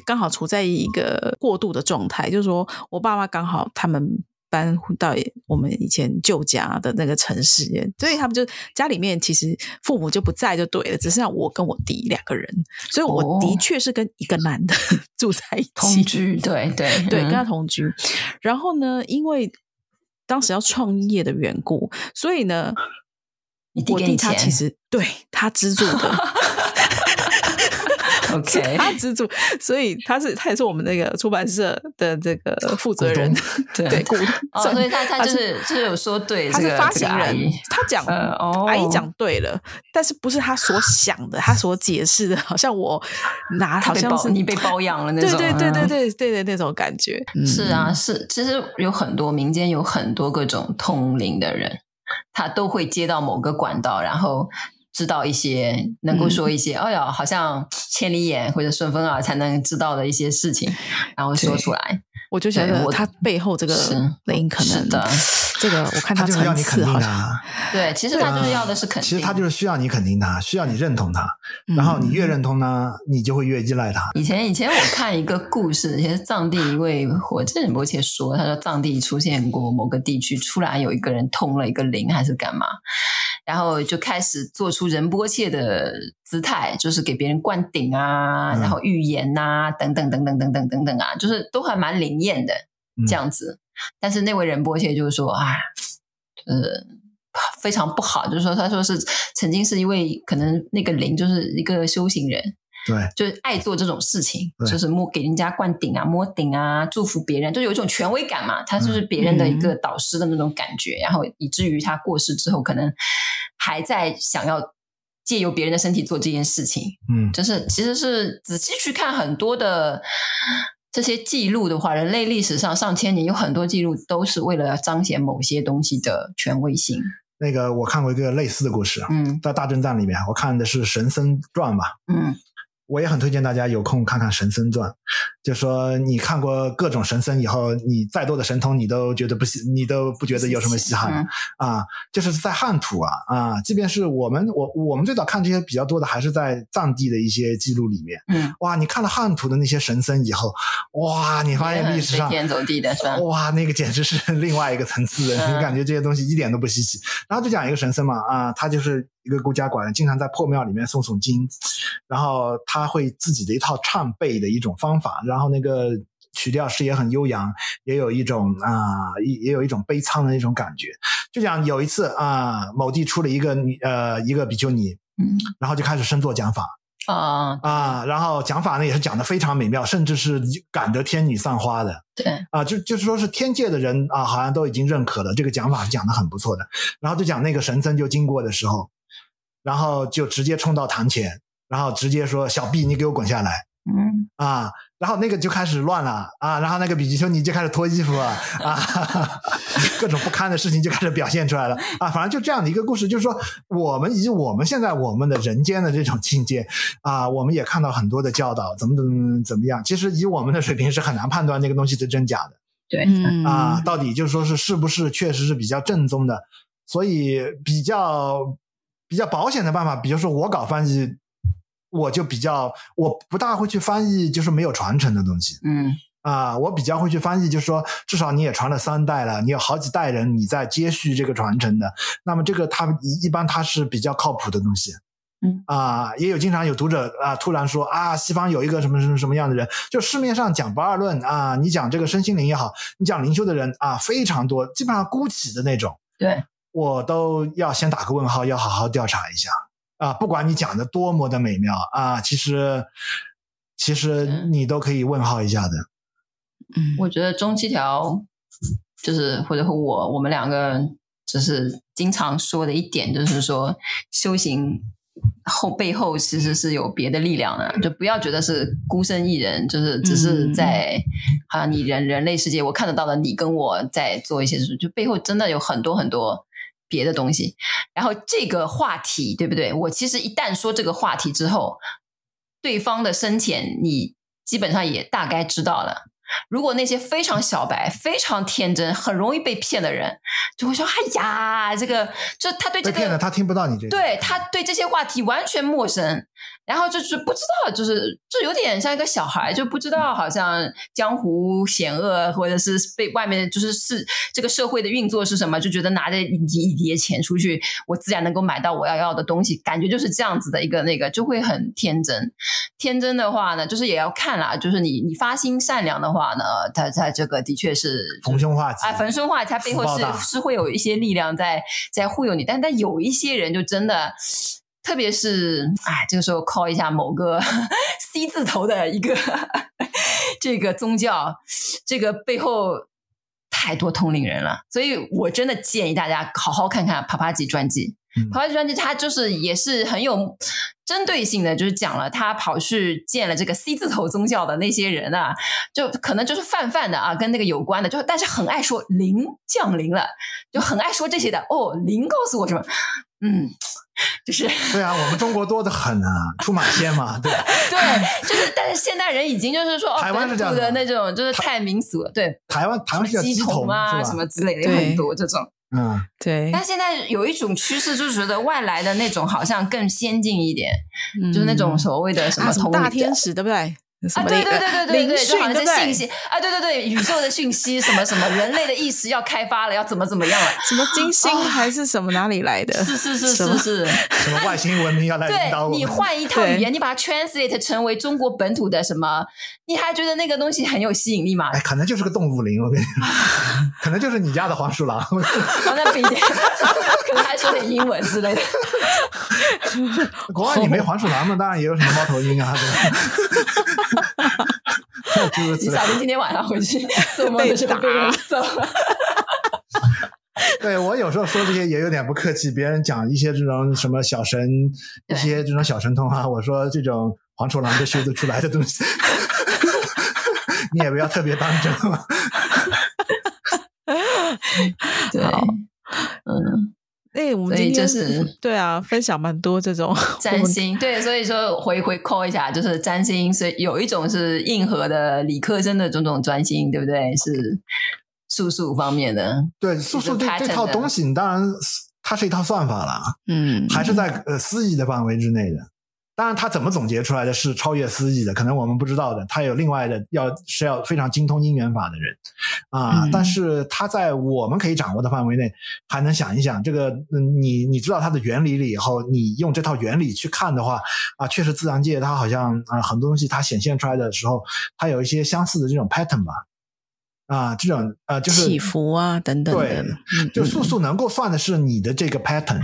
刚好处在一个过渡的状态，就是说我爸妈刚好他们搬到我们以前旧家的那个城市，所以他们就家里面其实父母就不在就对了，只剩下我跟我弟两个人，所以我的确是跟一个男的 住在一起，同居，对对对，跟他同居。然后呢，因为当时要创业的缘故，所以呢，我弟他其实对他资助的。OK，他资助，所以他是他也是我们那个出版社的这个负责人，对 所以他他就是就是有说对，他是发行人，他讲 阿姨讲对了，但是不是他所想的，他所解释的，好像我拿好像是你被包养了那种，对对对对对对的那种感觉。是啊，是其实有很多民间有很多各种通灵的人，他都会接到某个管道，然后。知道一些能够说一些，哎呀、好像千里眼或者顺风耳才能知道的一些事情，然后说出来。我就觉得他背后这个灵可能的。这个我看他就是要你肯定他，对，其实他就是要的是肯定。其实他就是需要你肯定他，需要你认同他，然后你越认同他，你就会越依赖他。以前以前我看一个故事，以前藏地一位火箭仁波切说，他说藏地出现过某个地区，突然有一个人通了一个灵还是干嘛，然后就开始做出仁波切的姿态，就是给别人灌顶啊，然后预言呐，等等等等等等等等啊，就是都还蛮灵验的这样子。但是那位仁波切就是说啊，呃，非常不好，就是说他说是曾经是一位可能那个灵就是一个修行人，对，就是爱做这种事情，就是摸给人家灌顶啊，摸顶啊，祝福别人，就有一种权威感嘛，他就是别人的一个导师的那种感觉，嗯、然后以至于他过世之后，可能还在想要借由别人的身体做这件事情，嗯，就是其实是仔细去看很多的。这些记录的话，人类历史上上千年有很多记录，都是为了要彰显某些东西的权威性。那个我看过一个类似的故事，嗯，在大正藏里面，我看的是《神僧传》吧，嗯。我也很推荐大家有空看看《神僧传》，就说你看过各种神僧以后，你再多的神通，你都觉得不稀，你都不觉得有什么稀罕、嗯、啊。就是在汉土啊啊，即便是我们我我们最早看这些比较多的，还是在藏地的一些记录里面。嗯，哇，你看了汉土的那些神僧以后，哇，你发现历史上飞天走地的是吧？哇，那个简直是另外一个层次的，嗯、你 感觉这些东西一点都不稀奇。然后就讲一个神僧嘛啊，他就是。一个孤家寡人，经常在破庙里面诵诵经，然后他会自己的一套唱背的一种方法，然后那个曲调是也很悠扬，也有一种啊，也、呃、也有一种悲怆的那种感觉。就讲有一次啊、呃，某地出了一个女呃一个比丘尼，嗯，然后就开始深作讲法。啊啊！然后讲法呢也是讲的非常美妙，甚至是感得天女散花的。对啊，就就是说是天界的人啊，好像都已经认可了这个讲法，是讲的很不错的。然后就讲那个神僧就经过的时候，然后就直接冲到堂前，然后直接说：“小 B，，你给我滚下来。”嗯。啊，然后那个就开始乱了啊，然后那个比基丘尼就开始脱衣服啊，啊哈哈，各种不堪的事情就开始表现出来了。啊，反正就这样的一个故事，就是说我们以我们现在我们的人间的这种境界啊，我们也看到很多的教导，怎么怎么怎么样，其实以我们的水平是很难判断那个东西的真假的，对，啊，到底就是说是是不是确实是比较正宗的，所以比较比较保险的办法，比如说我搞翻译。我就比较，我不大会去翻译，就是没有传承的东西。嗯啊，我比较会去翻译，就是说，至少你也传了三代了，你有好几代人你在接续这个传承的。那么这个它一一般它是比较靠谱的东西。嗯啊，也有经常有读者啊突然说啊，西方有一个什么什么什么样的人，就市面上讲不二论啊，你讲这个身心灵也好，你讲灵修的人啊非常多，基本上孤起的那种。对。我都要先打个问号，要好好调查一下啊！不管你讲的多么的美妙啊，其实其实你都可以问号一下的。嗯，我觉得中期条就是或者和我我们两个就是经常说的一点，就是说修行后背后其实是有别的力量的，就不要觉得是孤身一人，就是只是在好像你人人类世界我看得到的你跟我在做一些事，就背后真的有很多很多。别的东西，然后这个话题对不对？我其实一旦说这个话题之后，对方的深浅你基本上也大概知道了。如果那些非常小白、非常天真、很容易被骗的人，就会说：“哎呀，这个就他对这个被骗了，他听不到你这个，对他对这些话题完全陌生。”然后就是不知道，就是就有点像一个小孩，就不知道好像江湖险恶，或者是被外面就是是这个社会的运作是什么，就觉得拿着一一叠钱出去，我自然能够买到我要要的东西，感觉就是这样子的一个那个，就会很天真。天真的话呢，就是也要看啦，就是你你发心善良的话呢，他他这个的确是逢凶化吉，啊，逢凶化吉，他背后是是会有一些力量在在忽悠你，但但有一些人就真的。特别是，哎，这个时候 call 一下某个 C 字头的一个 这个宗教，这个背后太多通灵人了，所以我真的建议大家好好看看帕帕吉传记。帕帕吉传记，它就是也是很有针对性的，就是讲了他跑去见了这个 C 字头宗教的那些人啊，就可能就是泛泛的啊，跟那个有关的，就但是很爱说灵降临了，就很爱说这些的。哦，灵告诉我什么？嗯。就是对啊，我们中国多的很啊，出马仙嘛，对 对，就是，但是现代人已经就是说，台湾是这样的那种，就是太民俗了，对，台湾台湾是鸡童啊，什么之类的有很多这种，嗯，对。但现在有一种趋势，就是觉得外来的那种好像更先进一点，就是那种所谓的什么大天使，对不对？啊，对对对对对对，就好像是信息啊，对对对，宇宙的讯息什么什么，人类的意识要开发了，要怎么怎么样了？什么金星还是什么哪里来的？是是是是是，什么外星文明要来领导我你换一套语言，你把它 translate 成为中国本土的什么？你还觉得那个东西很有吸引力吗？哎，可能就是个动物灵，我跟你说，可能就是你家的黄鼠狼。那不一定，可能还说点英文之类的。国外你没黄鼠狼嘛？当然也有什么猫头鹰啊。你小心今天晚上回去 做梦的时候被人揍。对，我有时候说这些也有点不客气，别人讲一些这种什么小神，一些这种小神通啊，我说这种黄鼠狼都修得出来的东西，你也不要特别当真嘛。对，嗯。哎，我们今天就是对啊，分享蛮多这种 占星，对，所以说回回 call 一下，就是占星，所以有一种是硬核的理科生的种种专心，对不对？是数数方面的，对，数数这这套东西，你当然它是一套算法了，嗯，还是在呃思议的范围之内的。当然，他怎么总结出来的是超越思议的，可能我们不知道的。他有另外的，要是要非常精通因缘法的人啊。嗯、但是他在我们可以掌握的范围内，还能想一想这个。嗯，你你知道它的原理了以后，你用这套原理去看的话啊，确实自然界它好像啊很多东西它显现出来的时候，它有一些相似的这种 pattern 吧。啊，这种呃、啊、就是起伏啊等等的。对，就素素能够算的是你的这个 pattern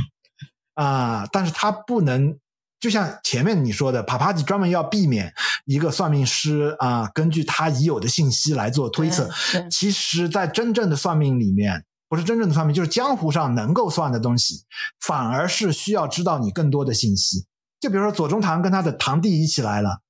啊，但是它不能。就像前面你说的，帕帕吉专门要避免一个算命师啊，根据他已有的信息来做推测。其实，在真正的算命里面，不是真正的算命，就是江湖上能够算的东西，反而是需要知道你更多的信息。就比如说左宗棠跟他的堂弟一起来了，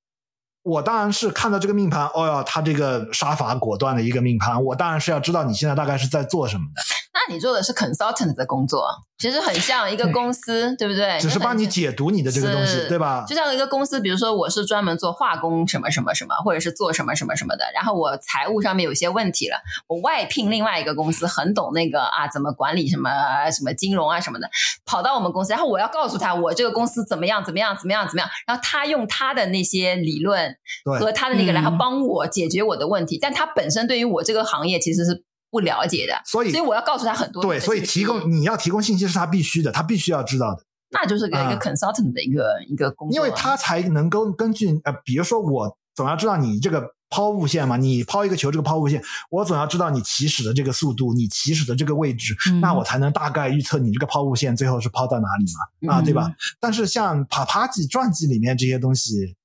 我当然是看到这个命盘，哦哟，他这个杀伐果断的一个命盘，我当然是要知道你现在大概是在做什么的。那你做的是 consultant 的工作，其实很像一个公司，对，对不对？只是帮你解读你的这个东西，对吧？就像一个公司，比如说我是专门做化工什么什么什么，或者是做什么什么什么的，然后我财务上面有些问题了，我外聘另外一个公司，很懂那个啊，怎么管理什么什么金融啊什么的，跑到我们公司，然后我要告诉他我这个公司怎么样怎么样怎么样怎么样，然后他用他的那些理论和他的那个，然后帮我解决我的问题，嗯、但他本身对于我这个行业其实是。不了解的，所以所以我要告诉他很多。对，所以提供你要提供信息是他必须的，他必须要知道的。那就是个一个 consultant 的一个、嗯、一个工作，因为他才能够根据呃，比如说我总要知道你这个抛物线嘛，你抛一个球，这个抛物线，我总要知道你起始的这个速度，你起始的这个位置，嗯、那我才能大概预测你这个抛物线最后是抛到哪里嘛，啊，对吧？嗯、但是像帕帕吉传记里面这些东西。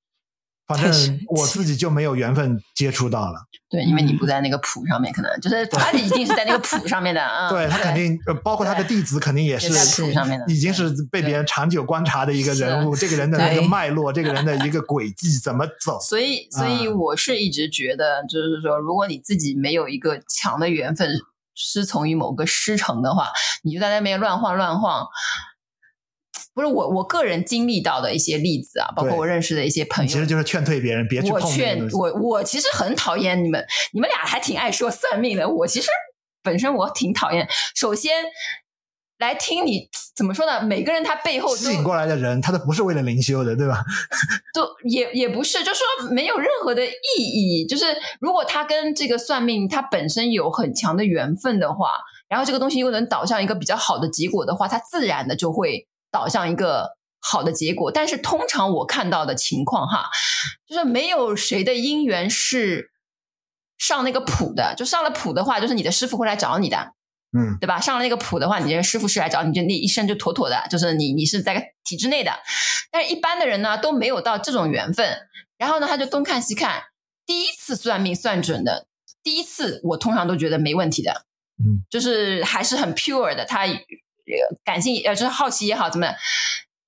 反正我自己就没有缘分接触到了。对，因为你不在那个谱上面，可能就是他一定是在那个谱上面的啊。对他肯定，包括他的弟子肯定也是谱上面的，已经是被别人长久观察的一个人物。这个人的那个脉络，这个人的一个轨迹 怎么走？所以，所以我是一直觉得，就是说，如果你自己没有一个强的缘分，师从于某个师承的话，你就在那边乱晃乱晃。不是我，我个人经历到的一些例子啊，包括我认识的一些朋友，其实就是劝退别人别去碰我劝我，我其实很讨厌你们，你们俩还挺爱说算命的。我其实本身我挺讨厌。首先来听你怎么说呢？每个人他背后吸引过来的人，他都不是为了灵修的，对吧？都也也不是，就说没有任何的意义。就是如果他跟这个算命，他本身有很强的缘分的话，然后这个东西又能导向一个比较好的结果的话，他自然的就会。导向一个好的结果，但是通常我看到的情况哈，就是没有谁的姻缘是上那个谱的，就上了谱的话，就是你的师傅会来找你的，嗯，对吧？上了那个谱的话，你这师傅是来找你，就那一生就妥妥的，就是你你是在体制内的。但是一般的人呢，都没有到这种缘分，然后呢，他就东看西看，第一次算命算准的，第一次我通常都觉得没问题的，嗯，就是还是很 pure 的，他。感性呃，就是好奇也好，怎么？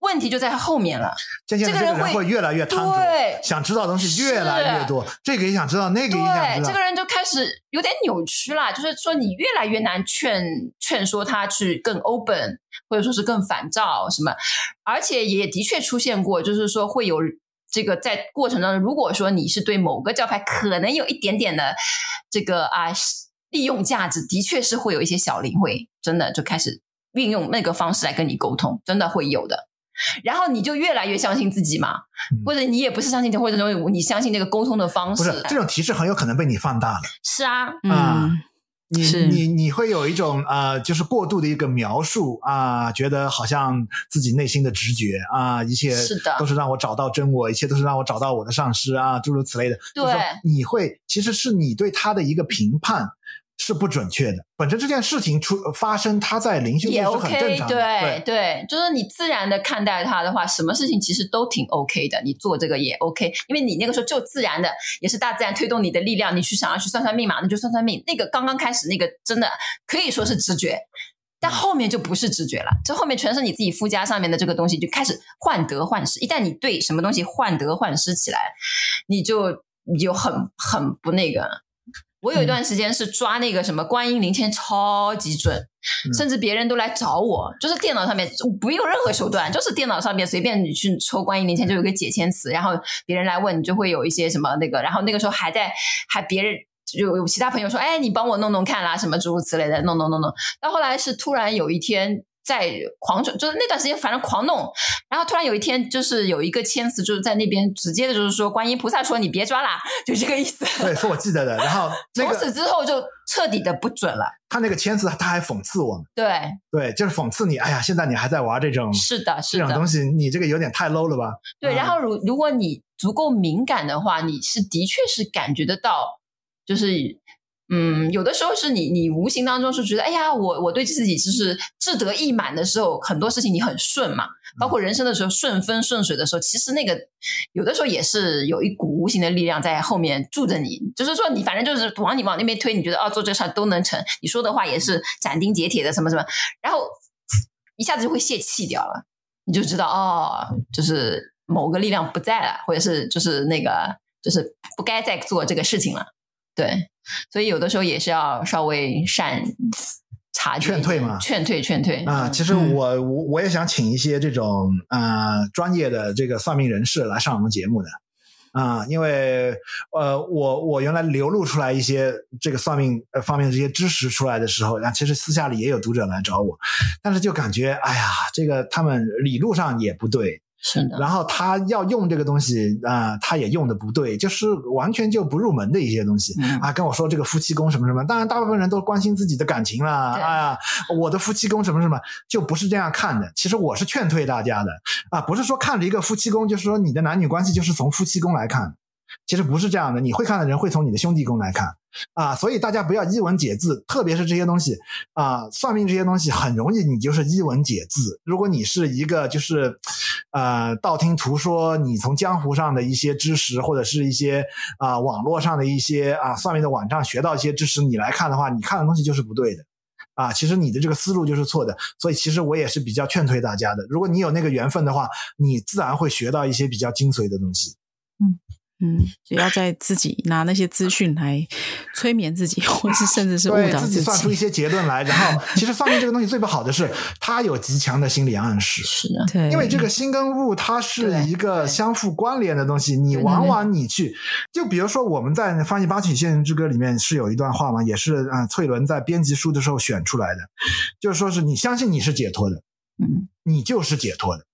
问题就在后面了。渐渐，这个人会越来越贪图，对，想知道的东西越来越多。这个也想知道，那个也想知道。这个人就开始有点扭曲了，就是说你越来越难劝劝说他去更 open，或者说是更反照什么。而且也的确出现过，就是说会有这个在过程当中，如果说你是对某个教派可能有一点点的这个啊利用价值，的确是会有一些小灵会真的就开始。运用那个方式来跟你沟通，真的会有的。然后你就越来越相信自己嘛，嗯、或者你也不是相信，或者说你相信那个沟通的方式。不是这种提示很有可能被你放大了。是啊，啊、呃，你你你会有一种呃，就是过度的一个描述啊、呃，觉得好像自己内心的直觉啊、呃，一切是的，都是让我找到真我，一切都是让我找到我的上师啊，诸如此类的。对，你会其实是你对他的一个评判。是不准确的。本身这件事情出发生，它在灵修也是很正常的。对对，对，就是你自然的看待它的话，什么事情其实都挺 OK 的。你做这个也 OK，因为你那个时候就自然的，也是大自然推动你的力量。你去想要去算算命嘛，那就算算命。那个刚刚开始那个真的可以说是直觉，但后面就不是直觉了，这后面全是你自己附加上面的这个东西，就开始患得患失。一旦你对什么东西患得患失起来，你就你就很很不那个。我有一段时间是抓那个什么观音灵签超级准，嗯、甚至别人都来找我，就是电脑上面不用任何手段，就是电脑上面随便你去抽观音灵签就有个解签词，然后别人来问你就会有一些什么那个，然后那个时候还在还别人有有其他朋友说，哎，你帮我弄弄看啦，什么诸如此类的，弄弄弄弄。到后来是突然有一天。在狂转，就是那段时间，反正狂弄，然后突然有一天，就是有一个签词，就是在那边直接的，就是说观音菩萨说你别抓啦，就这个意思。对，是我记得的。然后、那个、从此之后就彻底的不准了。他那个签词，他还讽刺我们。对对，就是讽刺你。哎呀，现在你还在玩这种，是的，是的，这种东西，你这个有点太 low 了吧？对，嗯、然后如如果你足够敏感的话，你是的确是感觉得到，就是。嗯，有的时候是你，你无形当中是觉得，哎呀，我我对自己就是志得意满的时候，很多事情你很顺嘛，包括人生的时候顺风顺水的时候，其实那个有的时候也是有一股无形的力量在后面助着你，就是说你反正就是往你往那边推，你觉得哦做这事儿都能成，你说的话也是斩钉截铁的什么什么，然后一下子就会泄气掉了，你就知道哦，就是某个力量不在了，或者是就是那个就是不该再做这个事情了。对，所以有的时候也是要稍微善察觉，劝退嘛，劝退，劝退啊。其实我我、嗯、我也想请一些这种呃专业的这个算命人士来上我们节目的啊，因为呃我我原来流露出来一些这个算命方面的这些知识出来的时候，然后其实私下里也有读者来找我，但是就感觉哎呀，这个他们理路上也不对。是的，然后他要用这个东西啊、呃，他也用的不对，就是完全就不入门的一些东西、嗯、啊。跟我说这个夫妻宫什么什么，当然大部分人都关心自己的感情了。哎呀，我的夫妻宫什么什么，就不是这样看的。其实我是劝退大家的啊，不是说看着一个夫妻宫，就是说你的男女关系就是从夫妻宫来看其实不是这样的，你会看的人会从你的兄弟宫来看啊，所以大家不要一文解字，特别是这些东西啊，算命这些东西很容易你就是一文解字。如果你是一个就是呃道听途说，你从江湖上的一些知识或者是一些啊网络上的一些啊算命的网站学到一些知识，你来看的话，你看的东西就是不对的啊，其实你的这个思路就是错的。所以其实我也是比较劝退大家的，如果你有那个缘分的话，你自然会学到一些比较精髓的东西。嗯。嗯，不要再自己拿那些资讯来催眠自己，或是甚至是误导自己，自己算出一些结论来。然后，其实算命这个东西最不好的是，它有极强的心理暗示。是的，对，因为这个心跟物它是一个相互关联的东西。你往往你去，就比如说我们在翻译《八曲线之歌》里面是有一段话嘛，也是啊，翠伦在编辑书的时候选出来的，就是说是你相信你是解脱的，嗯，你就是解脱的。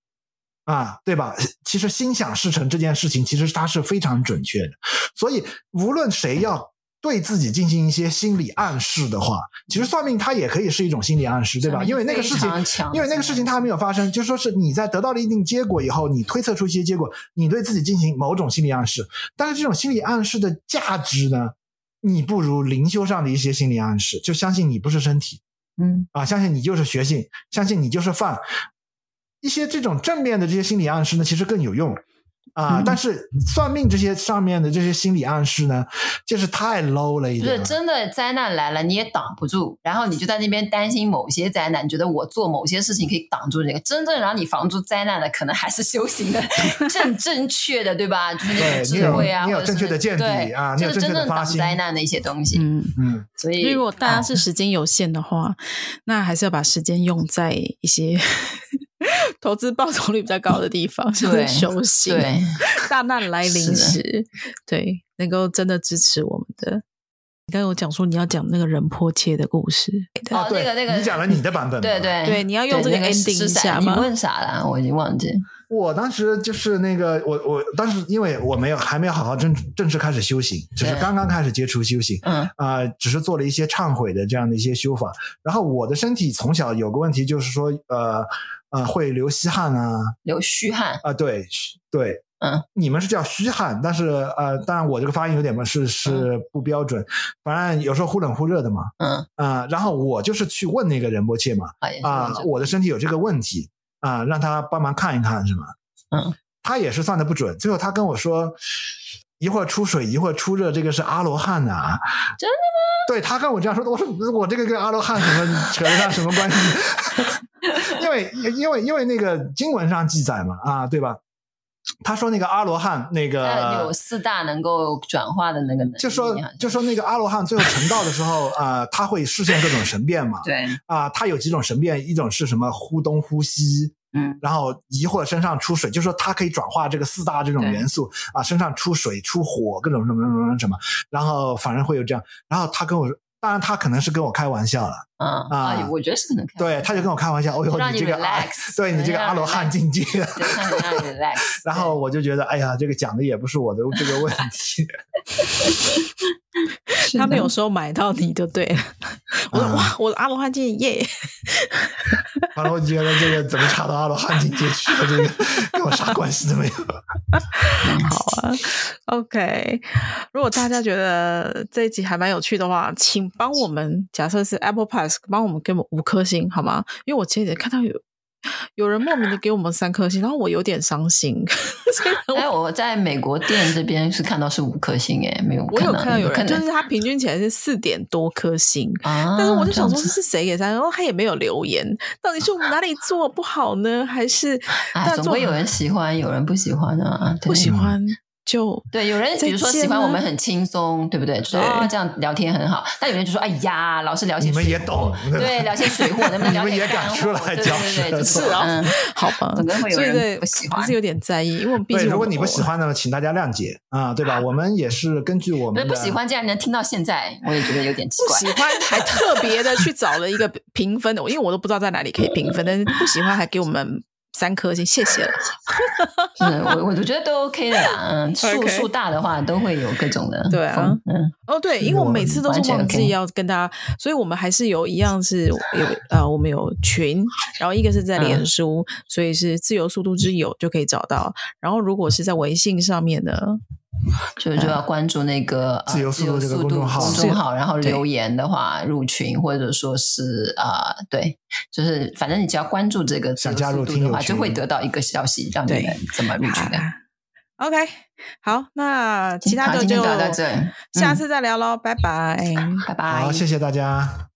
啊，对吧？其实心想事成这件事情，其实它是非常准确的。所以，无论谁要对自己进行一些心理暗示的话，其实算命它也可以是一种心理暗示，对吧？因为那个事情，因为那个事情它还没有发生，就说是你在得到了一定结果以后，你推测出一些结果，你对自己进行某种心理暗示。但是，这种心理暗示的价值呢，你不如灵修上的一些心理暗示，就相信你不是身体，嗯，啊，相信你就是学性，相信你就是饭。一些这种正面的这些心理暗示呢，其实更有用啊、呃。但是算命这些上面的这些心理暗示呢，就是太 low 了一点。就是真的灾难来了，你也挡不住，然后你就在那边担心某些灾难，你觉得我做某些事情可以挡住这个。真正让你防住灾难的，可能还是修行的 正正确的，对吧？就是那个智慧啊，你有，你有正确的见地啊，你有正确的发心，就是真正挡灾难的一些东西。嗯嗯。所以，如果大家是时间有限的话，那还是要把时间用在一些。投资报酬率比较高的地方，就是修行。对，大难来临时，对，能够真的支持我们的。你刚刚有讲说你要讲那个人迫切的故事，哦，那个那个，你讲了你的版本，对对对，你要用这个 ending 一下吗？你问啥了？我已经忘记。我当时就是那个，我我当时因为我没有还没有好好正正式开始修行，只是刚刚开始接触修行，嗯啊、呃，只是做了一些忏悔的这样的一些修法。然后我的身体从小有个问题，就是说，呃呃，会流稀汗啊，流虚汗啊、呃，对对，嗯，你们是叫虚汗，但是呃，当然我这个发音有点是是不标准，嗯、反正有时候忽冷忽热的嘛，嗯啊、呃，然后我就是去问那个仁波切嘛，啊、呃，我的身体有这个问题。啊、呃，让他帮忙看一看是吗？嗯，他也是算的不准。最后他跟我说，一会儿出水，一会儿出热，这个是阿罗汉呐、啊。真的吗？对，他跟我这样说，我说我这个跟阿罗汉什么扯得上什么关系？因为因为因为那个经文上记载嘛，啊，对吧？他说那个阿罗汉那个有四大能够转化的那个能力，就说就说那个阿罗汉最后成道的时候啊、呃，他会实现各种神变嘛。对啊、呃，他有几种神变，一种是什么呼东呼西，嗯，然后一会儿身上出水，就说它可以转化这个四大这种元素啊，身上出水出火各种什么什么什么什么，然后反正会有这样，然后他跟我说。当然，他可能是跟我开玩笑了。嗯啊，我觉得是可能开玩笑。对，他就跟我开玩笑。哦呦，你这个，对你这个阿罗汉境界。然后我就觉得，哎呀，这个讲的也不是我的这个问题。他们有时候买到你就对了。我说哇，我的阿罗汉境界耶！完了，我觉得这个怎么查到阿罗汉境界去了？这个 跟我啥关系都没有。好啊，OK。如果大家觉得这一集还蛮有趣的话，请帮我们，假设是 Apple Pass，帮我们给我们五颗星好吗？因为我前几天看到有有人莫名的给我们三颗星，然后我有点伤心。哎，我在美国店这边是看到是五颗星，哎，没有，我有看到有人，就是他平均起来是四点多颗星，啊，但是我就想说这是谁给三？然后他也没有留言，到底是我们哪里做不好呢？还是 哎，总会有人喜欢，有人不喜欢啊，不喜欢。就对，有人比如说喜欢我们很轻松，对不对？说啊这样聊天很好。但有人就说：“哎呀，老是聊些你们也懂，对，聊些水货，能不能聊些干货？”对对对，是啊，好吧。可能会有人不喜欢，还是有点在意，因为我们毕竟如果你不喜欢呢，请大家谅解啊，对吧？我们也是根据我们不喜欢，竟然能听到现在，我也觉得有点奇怪。不喜欢还特别的去找了一个评分的，因为我都不知道在哪里可以评分，但是不喜欢还给我们。三颗星，谢谢了。是我我觉得都 OK 的啦。嗯，数数大的话都会有各种的。对啊，嗯，哦对，因为我们每次都是忘记要跟大家，所以我们还是有一样是有呃，我们有群，然后一个是在脸书，所以是自由速度之友就可以找到。然后如果是在微信上面的，就就要关注那个、呃、自由速度这个公众号，公众号，然后留言的话入群，或者说是啊、呃，对，就是反正你只要关注这个自由速度的话，就会得到一个消息，让你们怎么入群的。OK，好，那其他的就到这，下次再聊喽，拜拜，拜拜，好，谢谢大家。